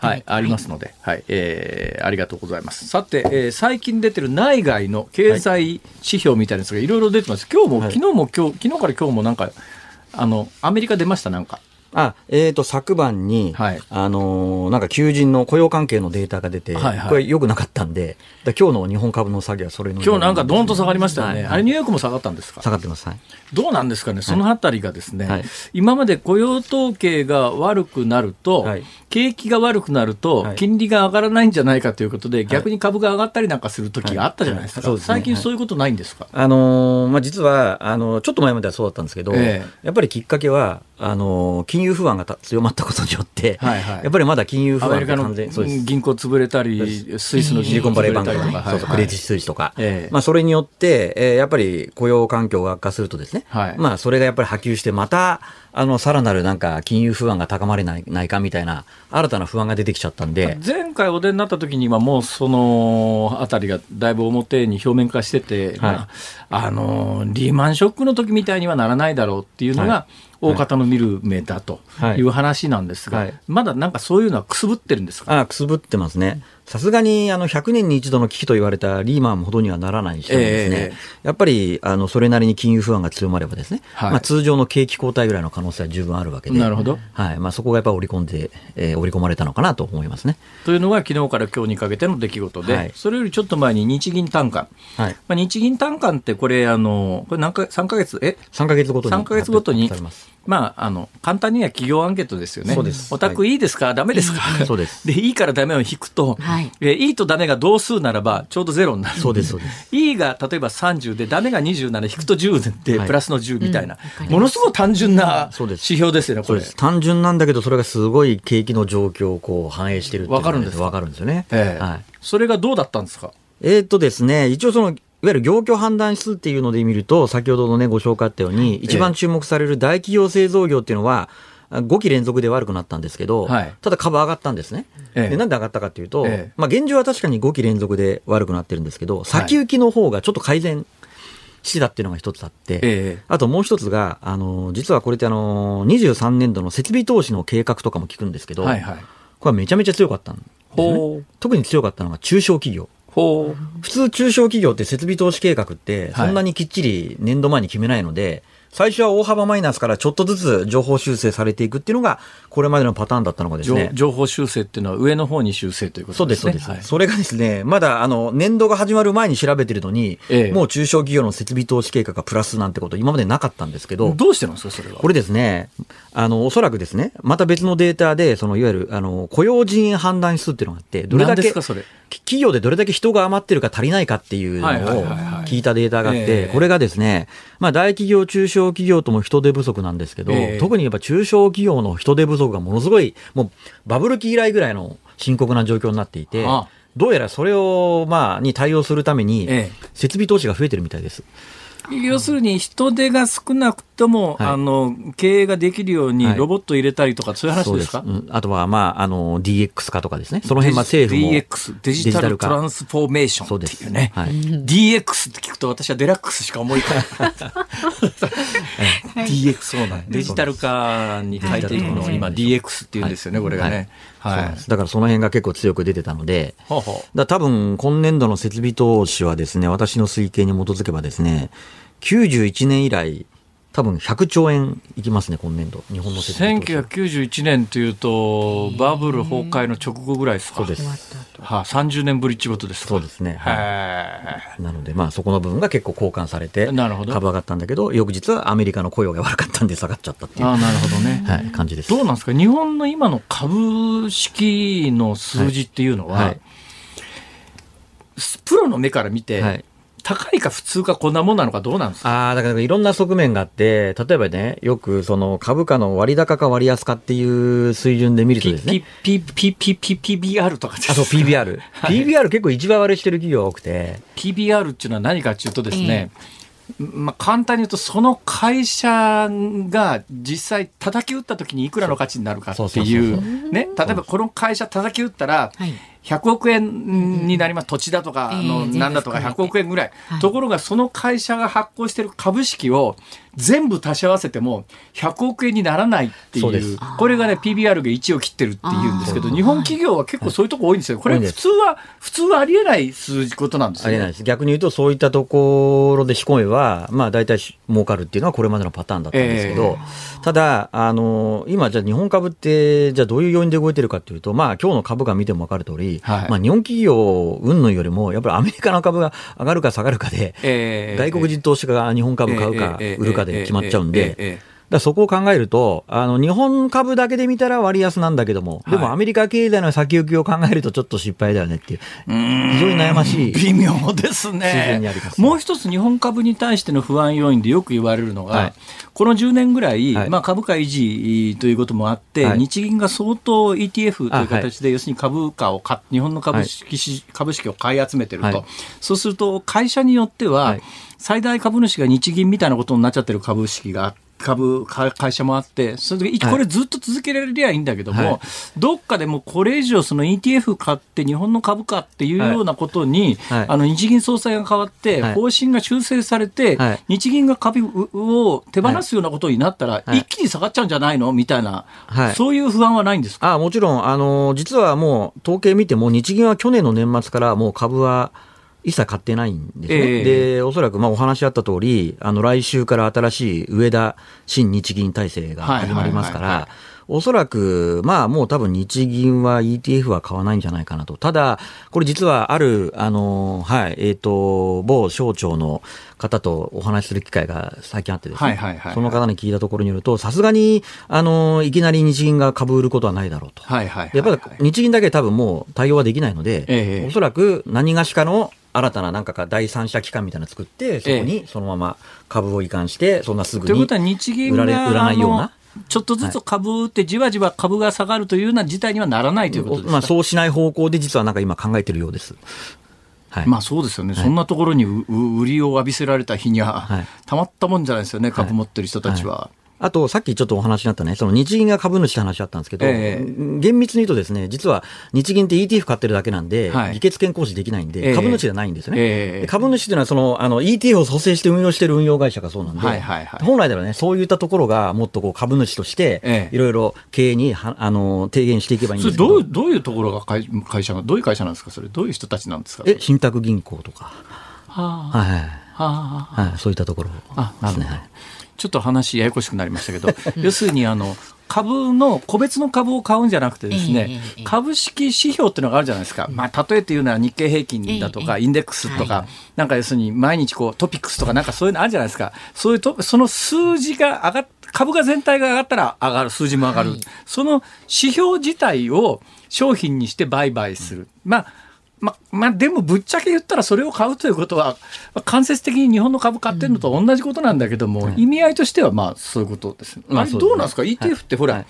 S2: はい、ありますので、はい、えーありがとうございます。さて、えー最近出てる内外の経済指標みたいなやつがいろいろ出てます。今日も、
S3: はい
S2: 昨日も今日、昨日から今日もなんか、あの、アメリカ出ました、なんか。
S3: あ、えっ、と、昨晩に、
S2: はい
S3: あのーなんか求人の雇用関係のデータが出て、
S2: はいはい
S3: これ良くなかったんで、だ今日の日本株の下げはそれの。
S2: 今日なんかどんと下がりましたよね。
S3: はい
S2: あれニューヨークも下がったんですか？
S3: 下がってます。はい。
S2: どうなんですかね、そのあたりがですね、
S3: はい
S2: 今まで雇用統計が悪くなると、
S3: はい
S2: 景気が悪くなると
S3: はい。
S2: 金利が上がらないんじゃないかということで、逆に株が上がったりなんかする時があったじゃないですか。最近そういうことないんですか、
S3: あのーまあ、実はあのちょっと前まではそうだったんですけど、
S2: ええ。
S3: やっぱりきっかけはあの金融不安がた強まったことによって、
S2: はいはい。
S3: やっぱりまだ金融不安が
S2: アメリカの
S3: 完全
S2: 銀行潰れたり、スイスの
S3: シリコンバレーバンクとか、クレディ・スイスとか、
S2: ええ。
S3: まあ、それによって、えーやっぱり雇用環境が悪化するとですね、
S2: はい。
S3: まあ、それがやっぱり波及して、また、あの、さらなるなんか、金融不安が高まれないないかみたいな、新たな不安が出てきちゃったんで、
S2: 前回お出になった時にはもうそのあたりがだいぶ表に表面化してて、まあ、あのリーマンショックの時みたいにはならないだろうっていうの
S3: は
S2: が大方の見る目だと
S3: はい。
S2: い。う話なんですが、
S3: はい。
S2: まだなんかそういうのはくすぶってるんですか、
S3: ああ、くすぶってますね。さすがに、あの、100年に一度の危機と言われたリーマンほどにはならないにしですね、
S2: ええ
S3: やっぱり、あの、それなりに金融不安が強まればですね、
S2: はい
S3: まあ、通常の景気後退ぐらいの可能性は十分あるわけで、
S2: なるほど
S3: はい。まあ、そこがやっぱり織り込んで、えー織り込まれたのかなと思いますね。
S2: というのが昨日から今日にかけての出来事で、
S3: はい
S2: それよりちょっと前に日銀短観、
S3: はい。
S2: まあ、日銀短観ってこれあのこれ何か3ヶ月え
S3: ？3ヶ月ごとに。
S2: 3ヶ月ごとに
S3: ま
S2: あ、あの簡単には企業アンケートですよね。
S3: そうです。
S2: お宅い。いですか、ダメですか、
S3: そうです。
S2: で、いいからダメを引くと、
S1: はい。
S2: えいいとダメが同数ならば、ちょうどゼロになる。
S3: そうですそうです。
S2: いいが例えば30で、ダメが20なら引くと10で、
S3: はい。
S2: プラスの10みたいな、
S1: うんわかります。
S2: ものすごい単純な
S3: そうです。
S2: 指標ですよね、これ。
S3: 単純なんだけど、それがすごい景気の状況をこう反映してるっていうのが
S2: わかるんですか？
S3: わかるんですよね。
S2: ええ。
S3: はい。
S2: それがどうだったんですか？
S3: えーっとですね、一応その、いわゆる業況判断指数っていうので見ると、先ほどのね、ご紹介あったように、一番注目される大企業製造業っていうのは、5期連続で悪くなったんですけど、
S2: はい
S3: ただ株上がったんですね。
S2: ええ
S3: でなんで上がったかっていうと、
S2: ええ
S3: まあ現状は確かに5期連続で悪くなってるんですけど、先行きの方がちょっと改善してたっていうのが一つあって、
S2: ええ
S3: あともう一つが、あの、実はこれってあの、23年度の設備投資の計画とかも聞くんですけど、
S2: はいはい。
S3: これはめちゃめちゃ強かったんですね。特に強かったのが中小企業。普通中小企業って設備投資計画ってそんなにきっちり年度前に決めないので、最初は大幅マイナスからちょっとずつ情報修正されていくっていうのがこれまでのパターンだったのがです
S2: 情
S3: ね。
S2: 情報修正っていうのは上の方に修正というこ
S3: そうです、
S2: とですね。
S3: そうです、
S2: はい
S3: それがですね、まだあの、年度が始まる前に調べてるのに、
S2: ええ
S3: もう中小企業の設備投資計画がプラスなんてこと今までなかったんですけど、
S2: どうしてなんですか、それは？
S3: これですね、あの、おそらくですね、また別のデータで、その、いわゆる、あの、雇用人員判断指数っていうのがあって、どれだけ、企業でどれだけ人が余ってるか足りないかっていうのを聞いたデータがあっ
S2: え
S3: て
S2: え、
S3: これがですね、まあ大企業、中小企業とも人手不足なんですけど
S2: ええ、
S3: 特にやっぱ中小企業の人手不足がものすごい、もうバブル期以来ぐらいの深刻な状況になっていて
S2: ああ、
S3: どうやらそれを、まあ、に対応するために
S2: ええ、
S3: 設備投資が増えてるみたいです。
S2: 要するに人手が少なくとも、
S3: はい。
S2: あの経営ができるように
S3: はい。
S2: ロボット入れたりとか、そういう話ですか？
S3: そううん。あとは、まあ、あの、DX 化とかですね。その辺、まあ、政府も。
S2: DX、デジタルトランスフォーメーションっていうね。
S3: そうはい。
S2: DX って聞くと私はデラックスしか思い浮かばない。DX、そうなんデジタル化に変えていくのを今 DX って言うんですよね、これがね。はい。
S3: だからその辺が結構強く出てたので、
S2: ほうほう。
S3: だ多分今年度の設備投資はですね、私の推計に基づけばですね、91年以来、多分100兆円いきますね、今年度。日本の設備投資は。
S2: 1991年というと、バブル崩壊の直後ぐらいですか？
S3: そうです。
S2: はあ、30年ぶりってことですか？
S3: そうですね。は
S2: はい
S3: なので、まあそこの部分が結構交換されて、
S2: なるほど
S3: 株上がったんだけど、翌日はアメリカの雇用が悪かったんで下がっちゃったっていう、
S2: ああ、なるほどね。
S3: はい、感じです。
S2: どうなんですか？日本の今の株式の数字っていうのは、
S3: はい
S2: プロの目から見て、
S3: はい。
S2: 高いか普通かこんなもんなのかどうなんですか？
S3: ああ、だからいろんな側面があって、例えばね、よくその株価の割高か割安かっていう水準で見るとですね。
S2: P。P P P P PBR とか
S3: あ、そう、PBR。PBR 結構一番割れしてる企業が多くて、
S2: PBR っていうのは何かっていうとですね、まあ、簡単に言うとその会社が実際叩き打った時にいくらの価値になるかってい
S3: う。
S2: ね例えばこの会社叩き打ったら
S1: はい
S2: 100億円になります。土地だとかあの
S1: ええ
S2: なんだとか100
S1: 全部含めて
S2: 億円ぐらい。
S1: はい。
S2: ところがその会社が発行している株式を全部足し合わせても100億円にならないっていうこれがね PBR が1を切ってるっていうんですけど日本企業は結構そういうとこ多いんですよ。これ普通は普通はありえない数字ことなんですよ。
S3: ありえない。です。逆に言うと、そういったところで仕込めば、まあ大体し儲かるっていうのはこれまでのパターンだったんですけど、ただ、あの、今じゃあ日本株って、じゃあどういう要因で動いてるかっていうと、まあ今日の株価見てもわかる通り、
S2: はい。
S3: まあ日本企業云々よりも、やっぱりアメリカの株が上がるか下がるかで、
S2: えー
S3: 外国人投資家が日本株買うか
S2: えーえー
S3: 売るかで決まっちゃうんで、
S2: えーえーえー
S3: らそこを考えると、あの、日本株だけで見たら割安なんだけども、でもアメリカ経済の先行きを考えるとちょっと失敗だよねっていう、非常に悩ましい。
S2: 微妙ですね。もう一つ日本株に対しての不安要因でよく言われるのが、はい、この10年ぐらい、はい、まあ、株価維持ということもあって、はい、日銀が相当 ETF という形で、要するに株価をか、日本の株式,、株式を買い集めてると、そうすると会社によっては、最大株主が日銀みたいなことになっちゃってる株式があって、株、会社もあって、それで、これずっと続けられりゃいいんだけども、はい、どっかでもこれ以上その ETF 買って日本の株価っていうようなことに、はい、あの日銀総裁が変わって、方針が修正されて、はい、日銀が株を手放すようなことになったら、一気に下がっちゃうんじゃないの？みたいな、そういう不安はないんですか？
S3: あもちろん、あの、実はもう統計見ても日銀は去年の年末からもう株は一切買ってないんですね。えー、で、おそらくまあお話あった通り、あの来週から新しい上田新日銀体制が始まりますから、おそらく、まあもう多分日銀は ETF は買わないんじゃないかなと。ただ、これ実はある、あの、はい、えっ、ー、と、某省庁の方とお話しする機会が最近あってですね、その方に聞いたところによると、さすがに、あの、いきなり日銀が株売ることはないだろうと。はいはいやっぱり日銀だけ多分もう対応はできないので、えー、おそらく何がしかの新たななんかか第三者機関みたいなの作って、そこにそのまま株を移管して、そんなすぐに売られ売らないような。
S2: ちょっとずつ株ってじわじわ株が下がるというような事態にはならないということですか、
S3: まあ、そうしない方向で実はなんか今考えているようです。
S2: はい、まあそうですよね、はい、そんなところに売りを浴びせられた日には、はい、たまったもんじゃないですよね、株持ってる人たちは。
S3: あと、さっきちょっとお話になったね、その日銀が株主って話あったんですけど、えー、厳密に言うとですね、実は日銀って ETF 買ってるだけなんで、はい、議決権行使できないんで、株主じゃないんですね。えー、株主っていうのはその、あの、ETF を蘇生して運用してる運用会社がそうなんで、はいはいはい、本来ではね、そういったところがもっとこう株主として、いろいろ経営にはあの提言していけばいいんですけど。
S2: どうどういうところが会会社が、どういう会社なんですか、それ、どういう人たちなんですか？
S3: え、信託銀行とか。はあ、はい、はいはい、そういったところですね。
S2: ちょっと話ややこしくなりましたけど、要するにあの、株の個別の株を買うんじゃなくてですね、株式指標っていうのがあるじゃないですか、まあ、例えて言うのは日経平均だとか、インデックスとか、なんか要するに毎日こうトピックスとかなんかそういうのあるじゃないですか、そういうとその数字が上がっ株が全体が上がったら上がる、数字も上がる、その指標自体を商品にして売買する。まあま、まあ、でもぶっちゃけ言ったらそれを買うということは、間接的に日本の株買ってるのと同じことなんだけども、うん、意味合いとしてはまあそういうことです。まあ、どうなんですか、ETF ってほら、はい、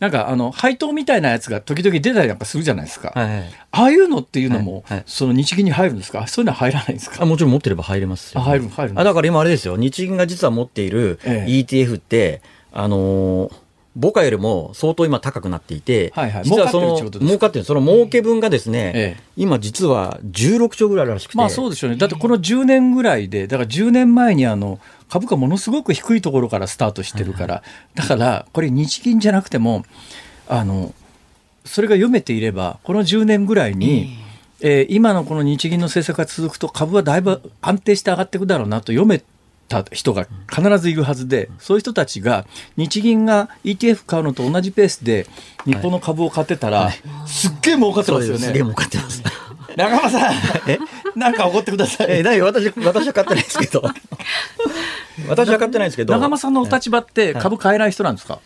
S2: なんかあの配当みたいなやつが時々出たりなんかするじゃないですか、はいはい、ああいうのっていうのも、はいはい、その日銀に入るんですか、そういうのは入らないんですか？
S3: あもちろん持ってれば入れます
S2: あ入る入る
S3: あだから今あれですよ、日銀が実は持っている ETF って、ええ、あのー母価よりも相当今高くなっていて、はいはい、実はその儲かってるその儲け分がですね、ええ、今実は16兆ぐらいらしくて。
S2: まあそうでしょうね。だってこの10年ぐらいで、だから10年前にあの株価ものすごく低いところからスタートしてるから、だからこれ日銀じゃなくても、あの、それが読めていれば、この10年ぐらいに、えー、今のこの日銀の政策が続くと株はだいぶ安定して上がっていくだろうなと読めた人が必ずいるはずで、そういう人たちが日銀が ETF 買うのと同じペースで日本の株を買ってたら、すっげえ儲かってますよね。す
S3: げえ儲かってます。
S2: 中間さん、え、なんか怒ってください。
S3: え、何私、私は買ってないですけど。私は買ってないですけど。
S2: 中間さんのお立場って株買えない人なんですか、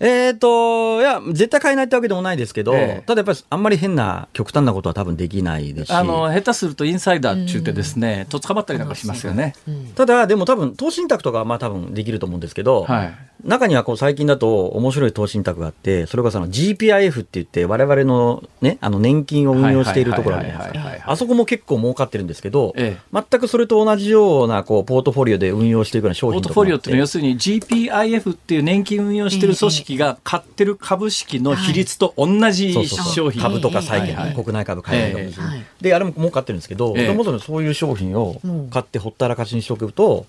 S3: えっ、ー、と、いや、絶対変えないってわけでもないですけど、えただやっぱりあんまり変な、極端なことは多分できないですし。
S2: あの、下手するとインサイダー中でですね、とっ捕まったりなんかしますよね。
S3: ただ、でも多分、投資信託とかはまあ多分できると思うんですけど、はい、中にはこう最近だと面白い投資信託があって、それこその GPIF って言って、我々のね、あの年金を運用しているところあるじゃないですか。あそこも結構儲かってるんですけど、ええ、全くそれと同じようなこうポートフォリオで運用していくような商品
S2: ポートフォリオっていうのは要するに GPIF っていう年金運用してる組織が買ってるる株式の比率と同じ商品、
S3: 株とか債券、はいはい、国内株、海外株、はい、であれも儲かってるんですけど、えー、もそういう商品を買ってほったらかしにしておくと、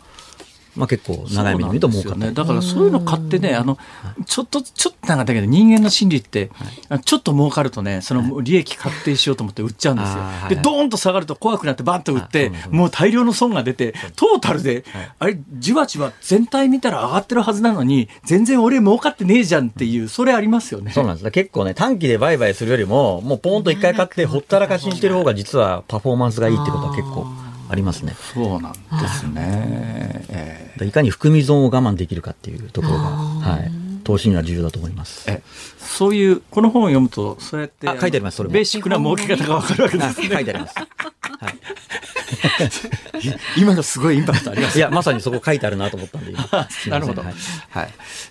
S3: まあ、結構長い目に見ると儲か
S2: ね、だからそういうの買ってねあのちょっとちょっとなんかだけど人間の心理って、はい、ちょっと儲かるとねその利益確定しようと思って売っちゃうんですよ。でドーンと下がると怖くなってバンと売ってもう大量の損が出てトータルで、あれじわじわ全体見たら上がってるはずなのに全然俺儲かってねえじゃんっていうそれありますよね。
S3: そうなんです。結構ね短期で売買するよりももうポンと一回買ってほったらかしにしてる方が実はパフォーマンスがいいってことは結構。あありますね。
S2: そうなんですね。え
S3: いかに含み損を我慢できるかっていうところが、はい、投資には重要だと思います。え
S2: そういうこの本を読むとそうやって
S3: 書いてありますそれ
S2: ベーシックな儲け方がわかるわけです、
S3: ね、書いてあります。はい。
S2: 今のすごいインパクトあります、
S3: いや、まさにそこ書いてあるなと思ったんで、
S2: なるほど。はい。はい、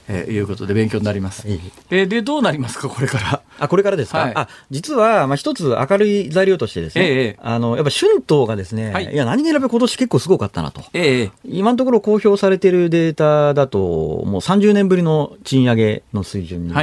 S2: えー、いうことで勉強になります。えー、で、どうなりますか、これから？
S3: あ、これからですか？はい、あ、実は、まあ、一つ明るい材料としてですね、えー、あの、やっぱ春闘がですね、はい、いや、何気なく今年結構すごかったなと。えー、今のところ公表されているデータだと、もう30年ぶりの賃上げの水準にな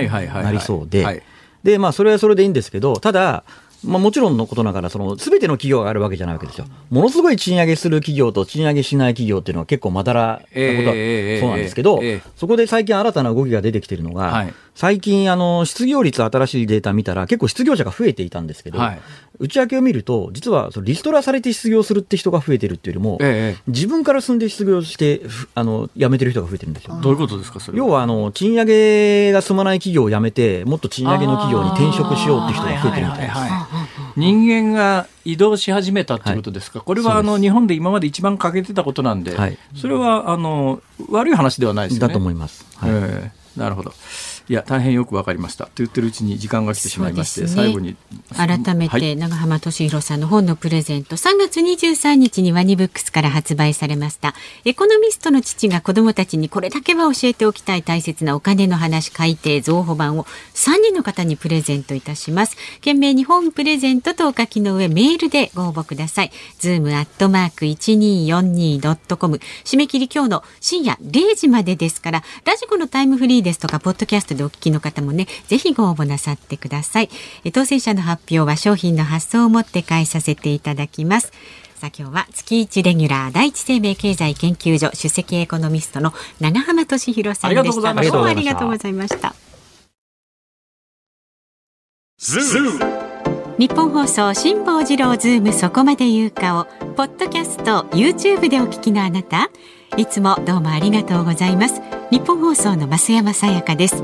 S3: りそうで、で、まあ、それはそれでいいんですけど、ただ、まあ、もちろんのことながら、その、すべての企業があるわけじゃないわけですよ。ものすごい賃上げする企業と賃上げしない企業っていうのは結構まだらなことはそうなんですけど、そこで最近新たな動きが出てきてるのが、はい、最近、あの、失業率新しいデータ見たら結構失業者が増えていたんですけど、はい、内訳を見ると、実はそのリストラされて失業するって人が増えてるっていうよりも、ええ、自分から住んで失業して、あの、辞めてる人が増えてるんですよ。
S2: どういうことですか、そ
S3: れ要は、あの、賃上げが進まない企業を辞めて、もっと賃上げの企業に転職しようって人が増えてるみたいです。
S2: 人間が移動し始めたということですか、はい、これはあの日本で今まで一番欠けてたことなんで、はい、それはあの悪い話ではないですよね。
S3: だと思います。
S2: はい、えー、なるほど。いや大変よくわかりました。と言ってるうちに時間が来てしまいまして、ね、最後に
S1: 改めて長浜俊弘さんの本のプレゼント、はい、3月23日にワニブックスから発売されました。エコノミストの父が子どもたちにこれだけは教えておきたい大切なお金の話改訂増補版を3人の方にプレゼントいたします。件名に本プレゼントとお書きの上メールでご応募ください。ズームアットマーク 1242.com 締め切り今日の深夜0時までですからラジコのタイムフリーですとかポッドキャストでお聞きの方もねぜひご応募なさってください。え当選者の発表は商品の発送をもって代えさせていただきます。さあ今日は月一レギュラー第一生命経済研究所首席エコノミストの長浜俊弘さんでした。
S2: どうも
S1: ありがとうございました。ニッポン放送辛坊治郎ズームそこまで言うかをポッドキャスト YouTube でお聞きのあなた。いつもどうもありがとうございます。ニッポン放送の増山さやかです。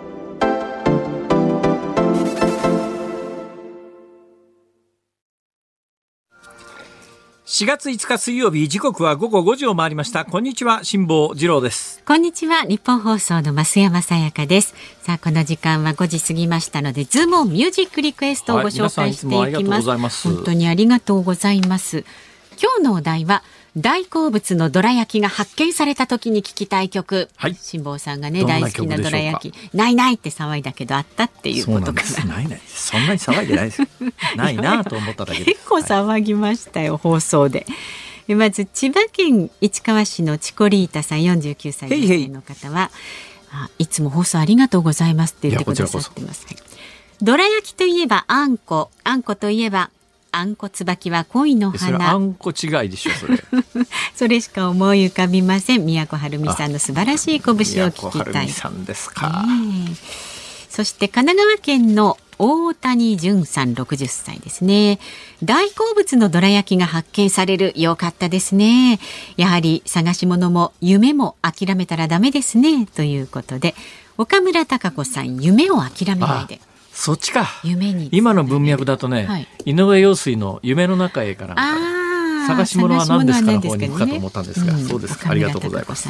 S2: 4月5日水曜日時刻は午後5時を回りました。こんにちは辛坊治郎です。
S1: こんにちは日本放送の増山さやかです。さあこの時間は5時過ぎましたのでズームオンミュージックリクエストをご紹介していきます。はい、ます。本当にありがとうございます。今日のお題は大好物のどら焼きが発見された時に聞きたい曲、はい、辛坊さんがね大好きなどら焼き。ないないって騒いだけどあったっていうことから。
S2: ないないそんなに騒いでないです ないなと思っただけ
S1: 結構騒ぎましたよ、はい、放送で。まず千葉県市川市のチコリータさん49歳女性の方はあいつも放送ありがとうございますって言ってくださってます。どら焼きといえばあんこ、あんこといえばあんこ椿は恋の花。
S2: あんこ違いでしょそれ。
S1: それしか思い浮かびません。宮古晴美さんの素晴らしい拳を聞きたい。
S2: さんですか。
S1: そして神奈川県の大谷淳さん60歳ですね。大好物のどら焼きが発見されるよかったですね。やはり探し物も夢も諦めたらダメですね。ということで、岡村孝子さん夢を諦めないで。
S2: そっちか。夢に。今の文脈だとね、はい、井上陽水の夢の中へから探し物は何ですかの方に行くかと思ったんですが、そうですか。ありがとうございます。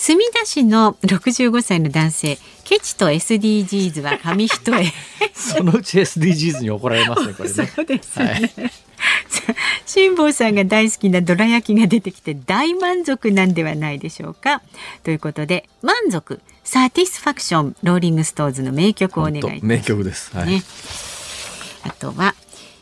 S1: 墨田市の65歳の男性、ケチと SDGs は紙一重。
S2: そのうち SDGs に怒られますね、これね。
S1: そうですね。はい辛坊さんが大好きなどら焼きが出てきて大満足なんではないでしょうかということで満足サティスファクションローリングストーズの名曲をお願いします
S2: 名曲です。はい。
S1: ね、あとは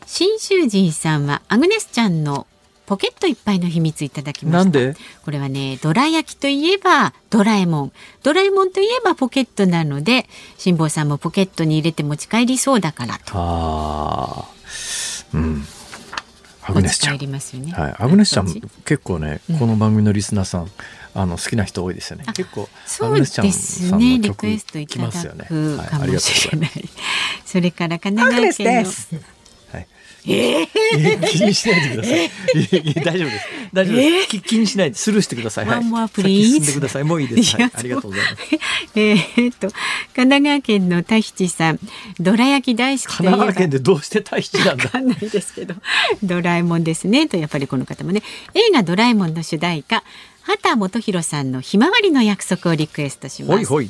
S1: 新州人さんはアグネスちゃんのポケットいっぱいの秘密いただきました。
S2: なんで？
S1: これはねどら焼きといえばドラえもん。ドラえもんといえばポケットなので辛坊さんもポケットに入れて持ち帰りそうだからと。
S2: ああ、うん。アグネスちゃん。
S1: 帰。りますよね。
S2: はい、アグネスちゃん結構ね、この番組のリスナーさんあの好きな人多いですよね。
S1: あ
S2: 結構
S1: そうですね。リクエストいただ
S2: 来ますよね。
S1: くかも
S2: はい。ありがとう
S1: しれな
S2: ございます。
S1: い。それから神奈川県の
S2: はい気にしないでください。いや大丈夫です。大丈夫です。気気にしないでスルーしてください。はい。先
S1: please
S2: 進んでください。もういいです。はいありがとうございます。
S1: えーっと神奈川県の田七さんどら焼き大好き
S2: 神奈川県でどうして大七なんだ？
S1: わ。かんないですけどドラえもんですねとやっぱりこの方もね映画ドラえもんの主題歌畑基博さんのひまわりの約束をリクエストします
S2: ほいほい。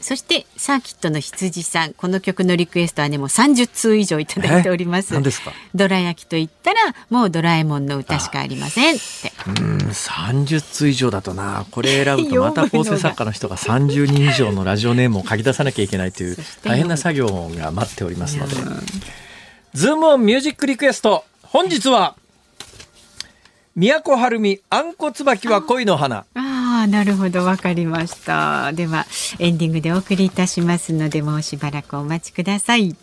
S1: はいそしてサーキットの羊さんこの曲のリクエストはねもう30通以上いただいております。
S2: え？何ですか？
S1: ドラ焼きと言ったらもうドラえもんの歌しかありませんって。
S2: うん、三十通以上だとな、これ選ぶとまた構成作家の人が三十人以上のラジオネームを書き出さなきゃいけないという大変な作業が待っておりますので。ズームオンミュージックリクエスト。本日は、都はるみ、あんこ椿は恋の花。
S1: ああなるほどわかりました。ではエンディングでお送りいたしますのでもうしばらくお待ちください。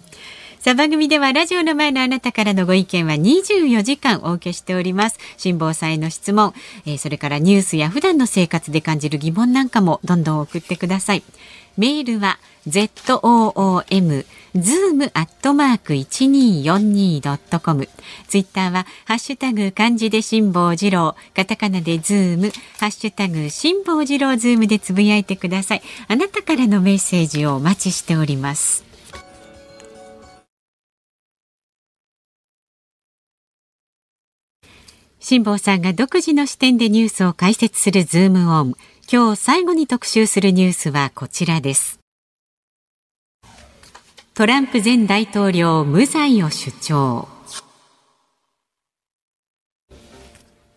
S1: さあ番組ではラジオの前のあなたからのご意見は24時間お受けしております。辛坊さんへの質問、えーそれからニュースや普段の生活で感じる疑問なんかもどんどん送ってください。メールは zoom zoom アットマーク 1242.com ツイッターはハッシュタグ漢字で辛坊治郎。カタカナでズーム。ハッシュタグ辛坊治郎ズームでつぶやいてください。あなたからのメッセージをお待ちしております。辛坊さんが独自の視点でニュースを解説するズームオン。今日最後に特集するニュースはこちらです。トランプ前大統領無罪を主張。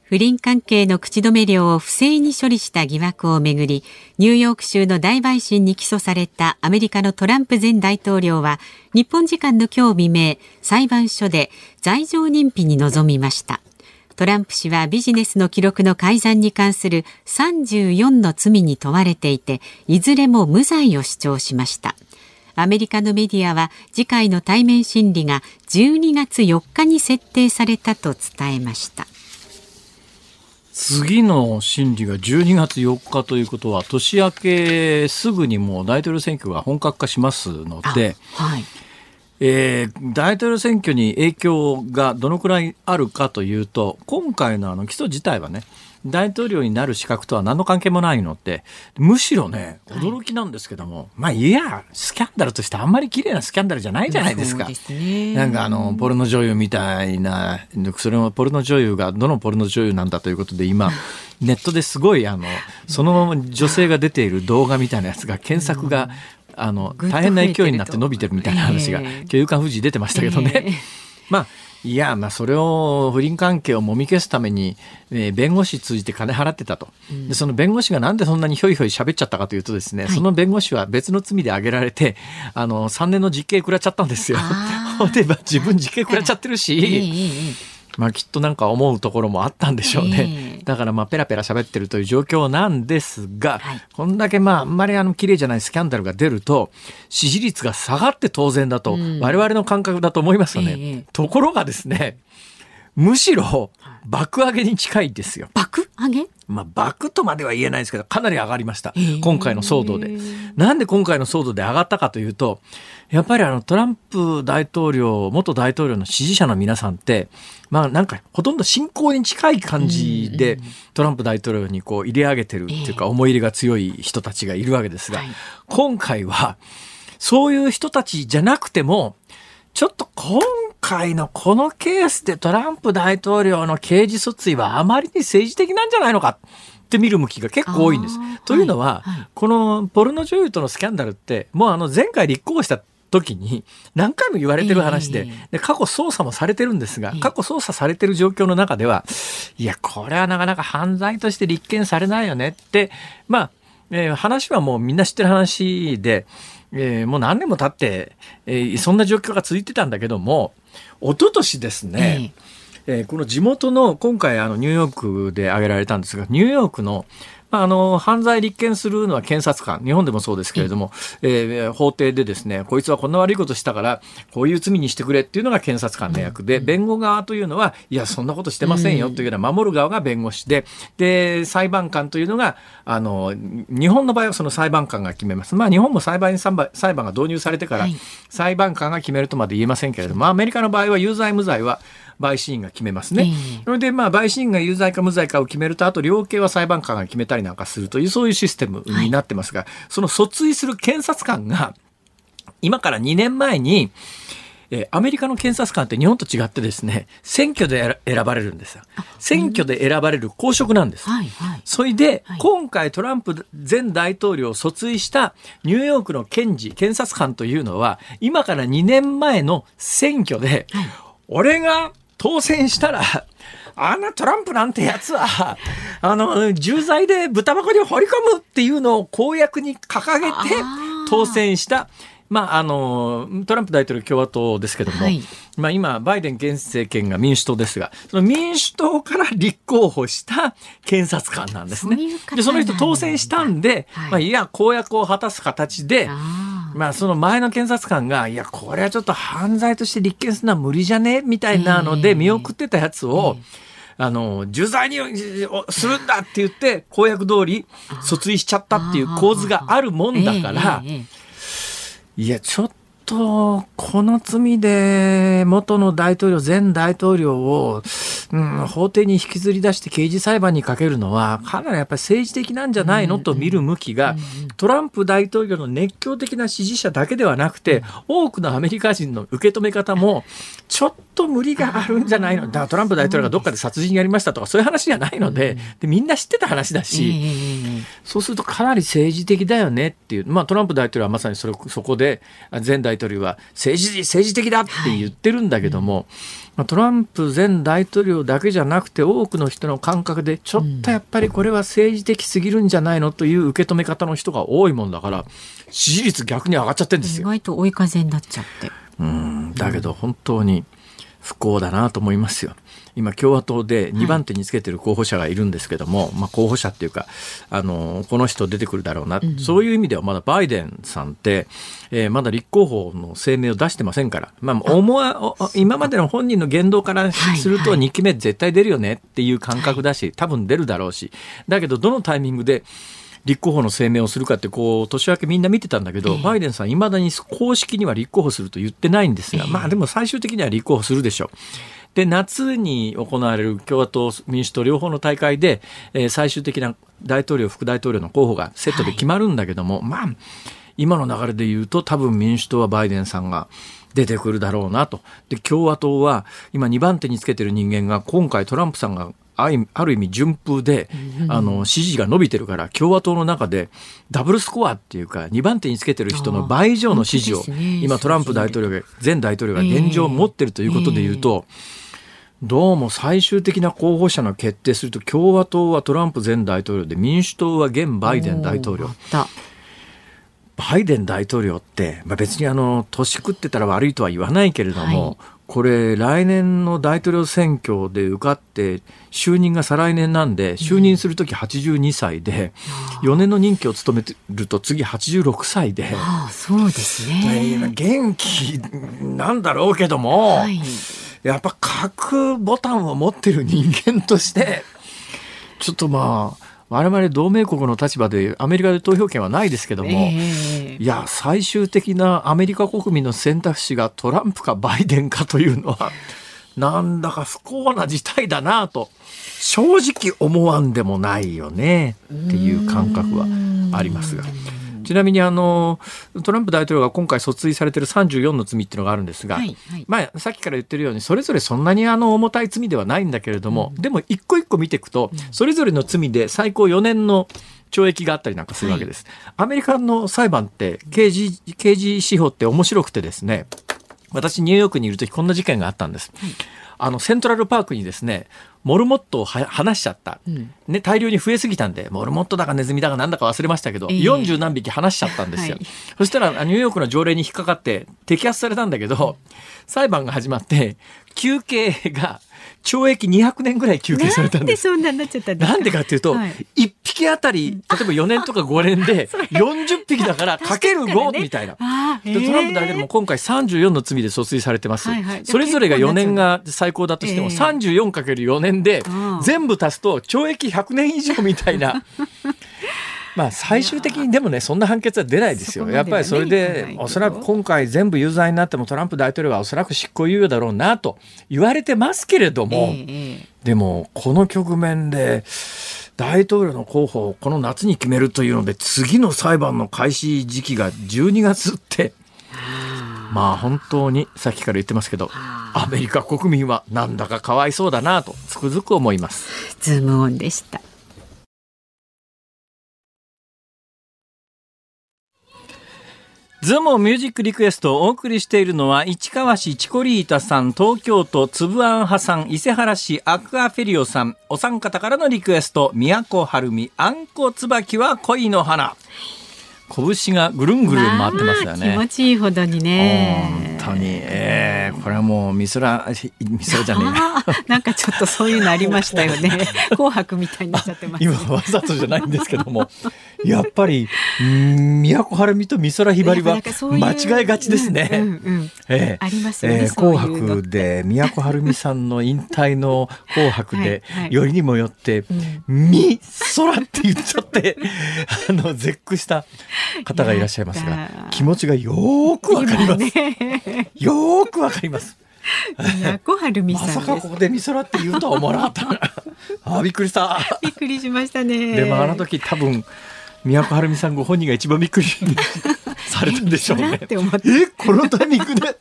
S1: 不倫関係の口止め料を不正に処理した疑惑をめぐりニューヨーク州の大陪審に起訴されたアメリカのトランプ前大統領は日本時間の今日未明裁判所で罪状認否に臨みました。トランプ氏はビジネスの記録の改ざんに関する34の罪に問われていていずれも無罪を主張しました。アメリカのメディアは次回の対面審理が12月4日に設定されたと伝えました。
S2: 次の審理が12月4日ということは、年明けすぐにもう大統領選挙が本格化しますので、
S1: はい。
S2: えー大統領選挙に影響がどのくらいあるかというと、今回のあの起訴自体はね、大統領になる資格とは何の関係もないのって、むしろね、驚きなんですけども、まあいや、スキャンダルとしてあんまり綺麗なスキャンダルじゃないじゃないですか。
S1: すね。
S2: なんかあの、ポルノ女優みたいな、それもポルノ女優がどのポルノ女優なんだということで今、ネットですごいあの、その女性が出ている動画みたいなやつが検索が、あの、大変な勢いになって伸びてるみたいな話が、
S1: ええ。
S2: 今日夕刊富士出てましたけどね。
S1: ええ。
S2: まあ、いや、まあ、それを不倫関係をもみ消すために、えー弁護士通じて金払ってたと、で。その弁護士がなんでそんなにひょいひょい喋っちゃったかというとですね、
S1: はい
S2: その弁護士は別の罪で挙げられて、あの、3年の実刑食らっちゃったんですよ。
S1: あー
S2: ほん で、まあ自分実刑食らっちゃってる
S1: ええ
S2: し、
S1: ええ
S2: まあきっとなんか思うところもあったんでしょうね。
S1: ええ
S2: だからまあペラペラ喋ってるという状況なんですが、
S1: はい。
S2: こんだけまああんまりあの綺麗じゃないスキャンダルが出ると支持率が下がって当然だと、
S1: うん。
S2: 我々の感覚だと思いますよね。
S1: ええ。
S2: ところがですね、むしろ爆上げに近いですよ。
S1: 爆？上げ？
S2: まあ、爆とまでは言えないですけど、かなり上がりました。
S1: ええ。
S2: 今回の騒動で。なんで今回の騒動で上がったかというと、やっぱりあのトランプ大統領、元大統領の支持者の皆さんって、まあなんかほとんど信仰に近い感じでトランプ大統領にこう入れ上げてるっていうか思い入れが強い人たちがいるわけですが
S1: はい、
S2: 今回はそういう人たちじゃなくても、ちょっと今回のこのケースでトランプ大統領の刑事訴追はあまりに政治的なんじゃないのかって見る向きが結構多いんです。というのは、
S1: はいはい。
S2: このポルノ女優とのスキャンダルって、もうあの前回立候補した時に何回も言われてる話で,、
S1: ええ。
S2: で過去捜査もされてるんですが
S1: ええ
S2: 過去捜査されてる状況の中ではいやこれはなかなか犯罪として立件されないよねってまあ、えー話はもうみんな知ってる話で、えーもう何年も経って、えーそんな状況が続いてたんだけども一昨年ですね、えーこの地元の今回あのニューヨークで挙げられたんですがニューヨークのまあ、あの犯罪立件するのは検察官。日本でもそうですけれども、えー法廷でですねこいつはこんな悪いことしたからこういう罪にしてくれっていうのが検察官の役で、弁護側というのはいやそんなことしてませんよというような守る側が弁護士でで裁判官というのがあの日本の場合はその裁判官が決めます。まあ、日本も裁判員裁判が導入されてから、
S1: はい。
S2: 裁判官が決めるとまで言えませんけれども、アメリカの場合は有罪無罪は陪審員が決めますね。
S1: ええ
S2: それでまあ陪審員が有罪か無罪かを決めるとあと量刑は裁判官が決めたりなんかするというそういうシステムになってますが、その訴追する検察官が今から2年前にえーアメリカの検察官って日本と違ってですね選挙で選選ばれるんですよ。選挙で選ばれる公職なんです。
S1: はいはい。
S2: それで、
S1: はい
S2: 今回トランプ前大統領を訴追したニューヨークの検事、検察官というのは、今から2年前の選挙で、俺が当選したら、あんなトランプなんてやつは、あの、重罪で豚箱に放り込むっていうのを公約に掲げて当選した、まあ、あの、トランプ大統領共和党ですけども、
S1: はい。
S2: まあ、今、バイデン現政権が民主党ですが、その民主党から立候補した検察官なんですね。で、その人当選したんで、
S1: はい。
S2: まあ、いや、公約を果たす形で、まあ、その前の検察官が、いや、これはちょっと犯罪として立件するのは無理じゃねみたいなの
S1: ええ
S2: で見送ってたやつを、
S1: え
S2: あの、重罪にするんだって言って、公約通り訴追しちゃったっていう構図があるもんだから、いや、ちょっと、この罪で元の大統領、前大統領を、うん、法廷に引きずり出して刑事裁判にかけるのは、かなりやっぱり政治的なんじゃないの？と見る向きが、トランプ大統領の熱狂的な支持者だけではなくて、多くのアメリカ人の受け止め方も、ちょっと無理があるんじゃないの？だからトランプ大統領がどっかで殺人やりましたとか、そういう話じゃないので、でみんな知ってた話だ
S1: え
S2: し、
S1: ええ
S2: そうするとかなり政治的だよねっていう、まあ、トランプ大統領はまさにそれそこであ前大統領は政治政治的だって言ってるんだけども、まあ、トランプ前大統領だけじゃなくて多くの人の感覚でちょっとやっぱりこれは政治的すぎるんじゃないのという受け止め方の人が多いもんだから支持率逆に上がっちゃってるんですよ。
S1: 意外と追い風になっちゃって。
S2: うんだけど本当に不幸だなと思いますよ。今共和党で2番手につけてる候補者がいるんですけども、まあ候補者っていうかあのこの人出てくるだろうな、そういう意味ではまだバイデンさんって、えーまだ立候補の声明を出してませんから、まあ、思わお今までの本人の言動からすると
S1: はいはい。
S2: 2期目絶対出るよねっていう感覚だし多分出るだろうし。だけどどのタイミングで立候補の声明をするかってこう年明けみんな見てたんだけど、
S1: ええ。
S2: バイデンさんいまだに公式には立候補すると言ってないんですが、
S1: ええ。
S2: まあでも最終的には立候補するでしょう。で夏に行われる共和党民主党両方の大会で、えー最終的な大統領副大統領の候補がセットで決まるんだけども、まあ今の流れで言うと多分民主党はバイデンさんが出てくるだろうなと。で共和党は今2番手につけてる人間が今回トランプさんがある意味順風で、あの支持が伸びてるから共和党の中でダブルスコアっていうか2番手につけてる人の倍以上の支持を今トランプ大統領が前大統領が現状持ってるということで言うと、どうも最終的な候補者の決定すると共和党はトランプ前大統領で民主党は現バイデン大統領バイデン大統領って、まあ、別にあの年食ってたら悪いとは言わないけれども、
S1: はい
S2: これ来年の大統領選挙で受かって就任が再来年なんで就任する時82歳で、4年の任期を務めてると次86歳で。
S1: ああそうですね。
S2: 元気なんだろうけども、
S1: はい。
S2: やっぱ核ボタンを持ってる人間としてちょっとまあ我々同盟国の立場でアメリカで投票権はないですけども、
S1: ええ
S2: いや最終的なアメリカ国民の選択肢がトランプかバイデンかというのは なんだか不幸な事態だなと正直思わんでもないよねっていう感覚はありますが。ちなみにあのトランプ大統領が今回訴追されている34の罪っていうのがあるんですが、
S1: はいはい。
S2: まあ、さっきから言ってるようにそれぞれそんなにあの重たい罪ではないんだけれども、でも一個一個見ていくと、それぞれの罪で最高4年の懲役があったりなんかするわけです。アメリカの裁判って刑事、刑事司法って面白くてですね、私ニューヨークにいる時こんな事件があったんです。あの、セントラルパークにですね、モルモットをは離しちゃった、
S1: うん。
S2: ね、大量に増えすぎたんで、モルモットだかネズミだかなんだか忘れましたけど、
S1: ええ。
S2: 40何匹離しちゃったんですよ。
S1: はい。
S2: そしたら、あニューヨークの条例に引っかかって摘発されたんだけど、裁判が始まって、求刑が懲役200年ぐらい求刑された
S1: なんん
S2: で。
S1: ですそんなになっちゃったんですか？
S2: なんでかっていうと、
S1: はい。
S2: 1匹あたり、例えば4年とか5年で 40匹だからかける5みたいな。トランプ大統領も今回34の罪で訴追されてます、
S1: はいはい。
S2: それぞれが4年が最高だとしても、
S1: ええ
S2: 34×4 年で
S1: うん
S2: 全部足すと懲役100年以上みたいな。まあ最終的にでもねそんな判決は出ないですよ。やっぱりそれでおそらく今回全部有罪になってもトランプ大統領はおそらく執行猶予だろうなと言われてますけれども、でもこの局面で大統領の候補をこの夏に決めるというので次の裁判の開始時期が12月ってまあ本当にさっきから言ってますけどアメリカ国民はなんだかかわいそうだなとつくづく思います。
S1: ズームオンでした。
S2: ズームミュージックリクエストをお送りしているのは市川市チコリータさん、東京都つぶあん派さん、伊勢原市アクアフェリオさん、お三方からのリクエスト、都はるみ、あんこつばきは恋の花。拳がぐるんぐるん回ってますよね。
S1: まあ気持ちいいほどにね。
S2: 本当に、えー、これはもう美空美空じゃねえ
S1: なんかちょっとそういうのありましたよね。紅白みたいになっちゃってます。
S2: 今わざとじゃないんですけどもやっぱりうん都はるみと美空ひばりは間違いがちですね。
S1: ありますよね
S2: ええ
S1: そういう
S2: 紅白で都はるみさんの引退の紅白で
S1: はいはい
S2: よりにもよって「み空」って言っちゃって あの絶句した方がいらっしゃいますが気持ちがよーくわかります。
S1: ね。
S2: よーくわかります。
S1: 小春美
S2: ま
S1: さんです。
S2: さかここで美空って言うとは思わなかった。あ、びっくりした。
S1: びっくりしましたね。
S2: でもあの時多分宮古晴美さんご本人が一番びっくりされたんでしょうね。えこのタイミングで？あ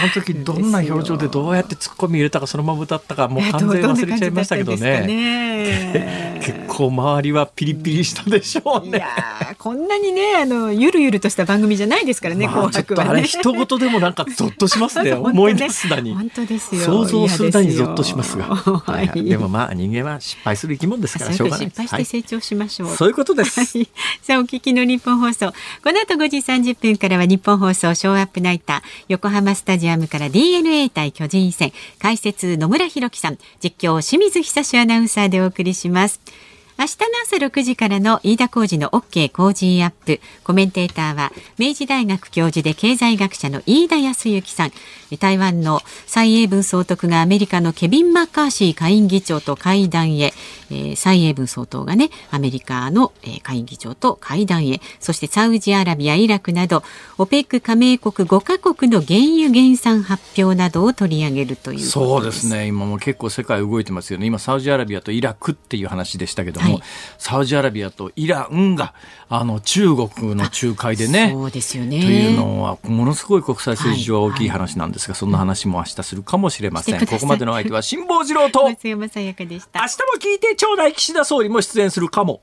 S2: の時どんな表情でどうやってツッコミ入れたかそのまま歌ったかもう完全に忘れちゃいましたけどね
S1: ね
S2: 結構周りはピリピリしたでしょうね。
S1: いやーこんなにねあのゆるゆるとした番組じゃないですからね、
S2: まあ、ちょっとあれ
S1: 紅白はね。
S2: 一言でもなんかゾッとしますね
S1: ね
S2: 思い出すだに。
S1: 本当ですよ。
S2: 想像するだにゾッとしますが、
S1: は
S2: はいはい
S1: い。
S2: でもまあ人間は失敗する生き物ですからしょうがない
S1: 失敗して成長しましょう。
S2: はいそういうことです。
S1: はいさあお聞きの日本放送この後5時30分からは日本放送ショーアップナイター横浜スタジアムから DNA 対巨人戦。解説野村弘樹さん。実況清水久志アナウンサーでお送りします。明日の朝6時からの飯田浩二の OK 工事アップ。コメンテーターは明治大学教授で経済学者の飯田康之さん。台湾の蔡英文総督がアメリカのケビン・マッカーシー下院議長と会談へ、えー蔡英文総統がねアメリカの、えー下院議長と会談へ。そしてサウジアラビアイラクなど OPEC 加盟国5カ国の原油減産発表などを取り上げるということです。
S2: そうですね。今も結構世界動いてますよね。今サウジアラビアとイラクっていう話でしたけども、
S1: はい。
S2: サウジアラビアとイランがあの中国の仲介でね。
S1: そうですよね。
S2: というのはものすごい国際政治上は大きい話なんですが、そんな話も明日するかもしれません、ここまでの相手は辛坊治郎と明日も
S1: 松山さやかでした。
S2: 聞いてちょうだい。岸田総理も出演するかも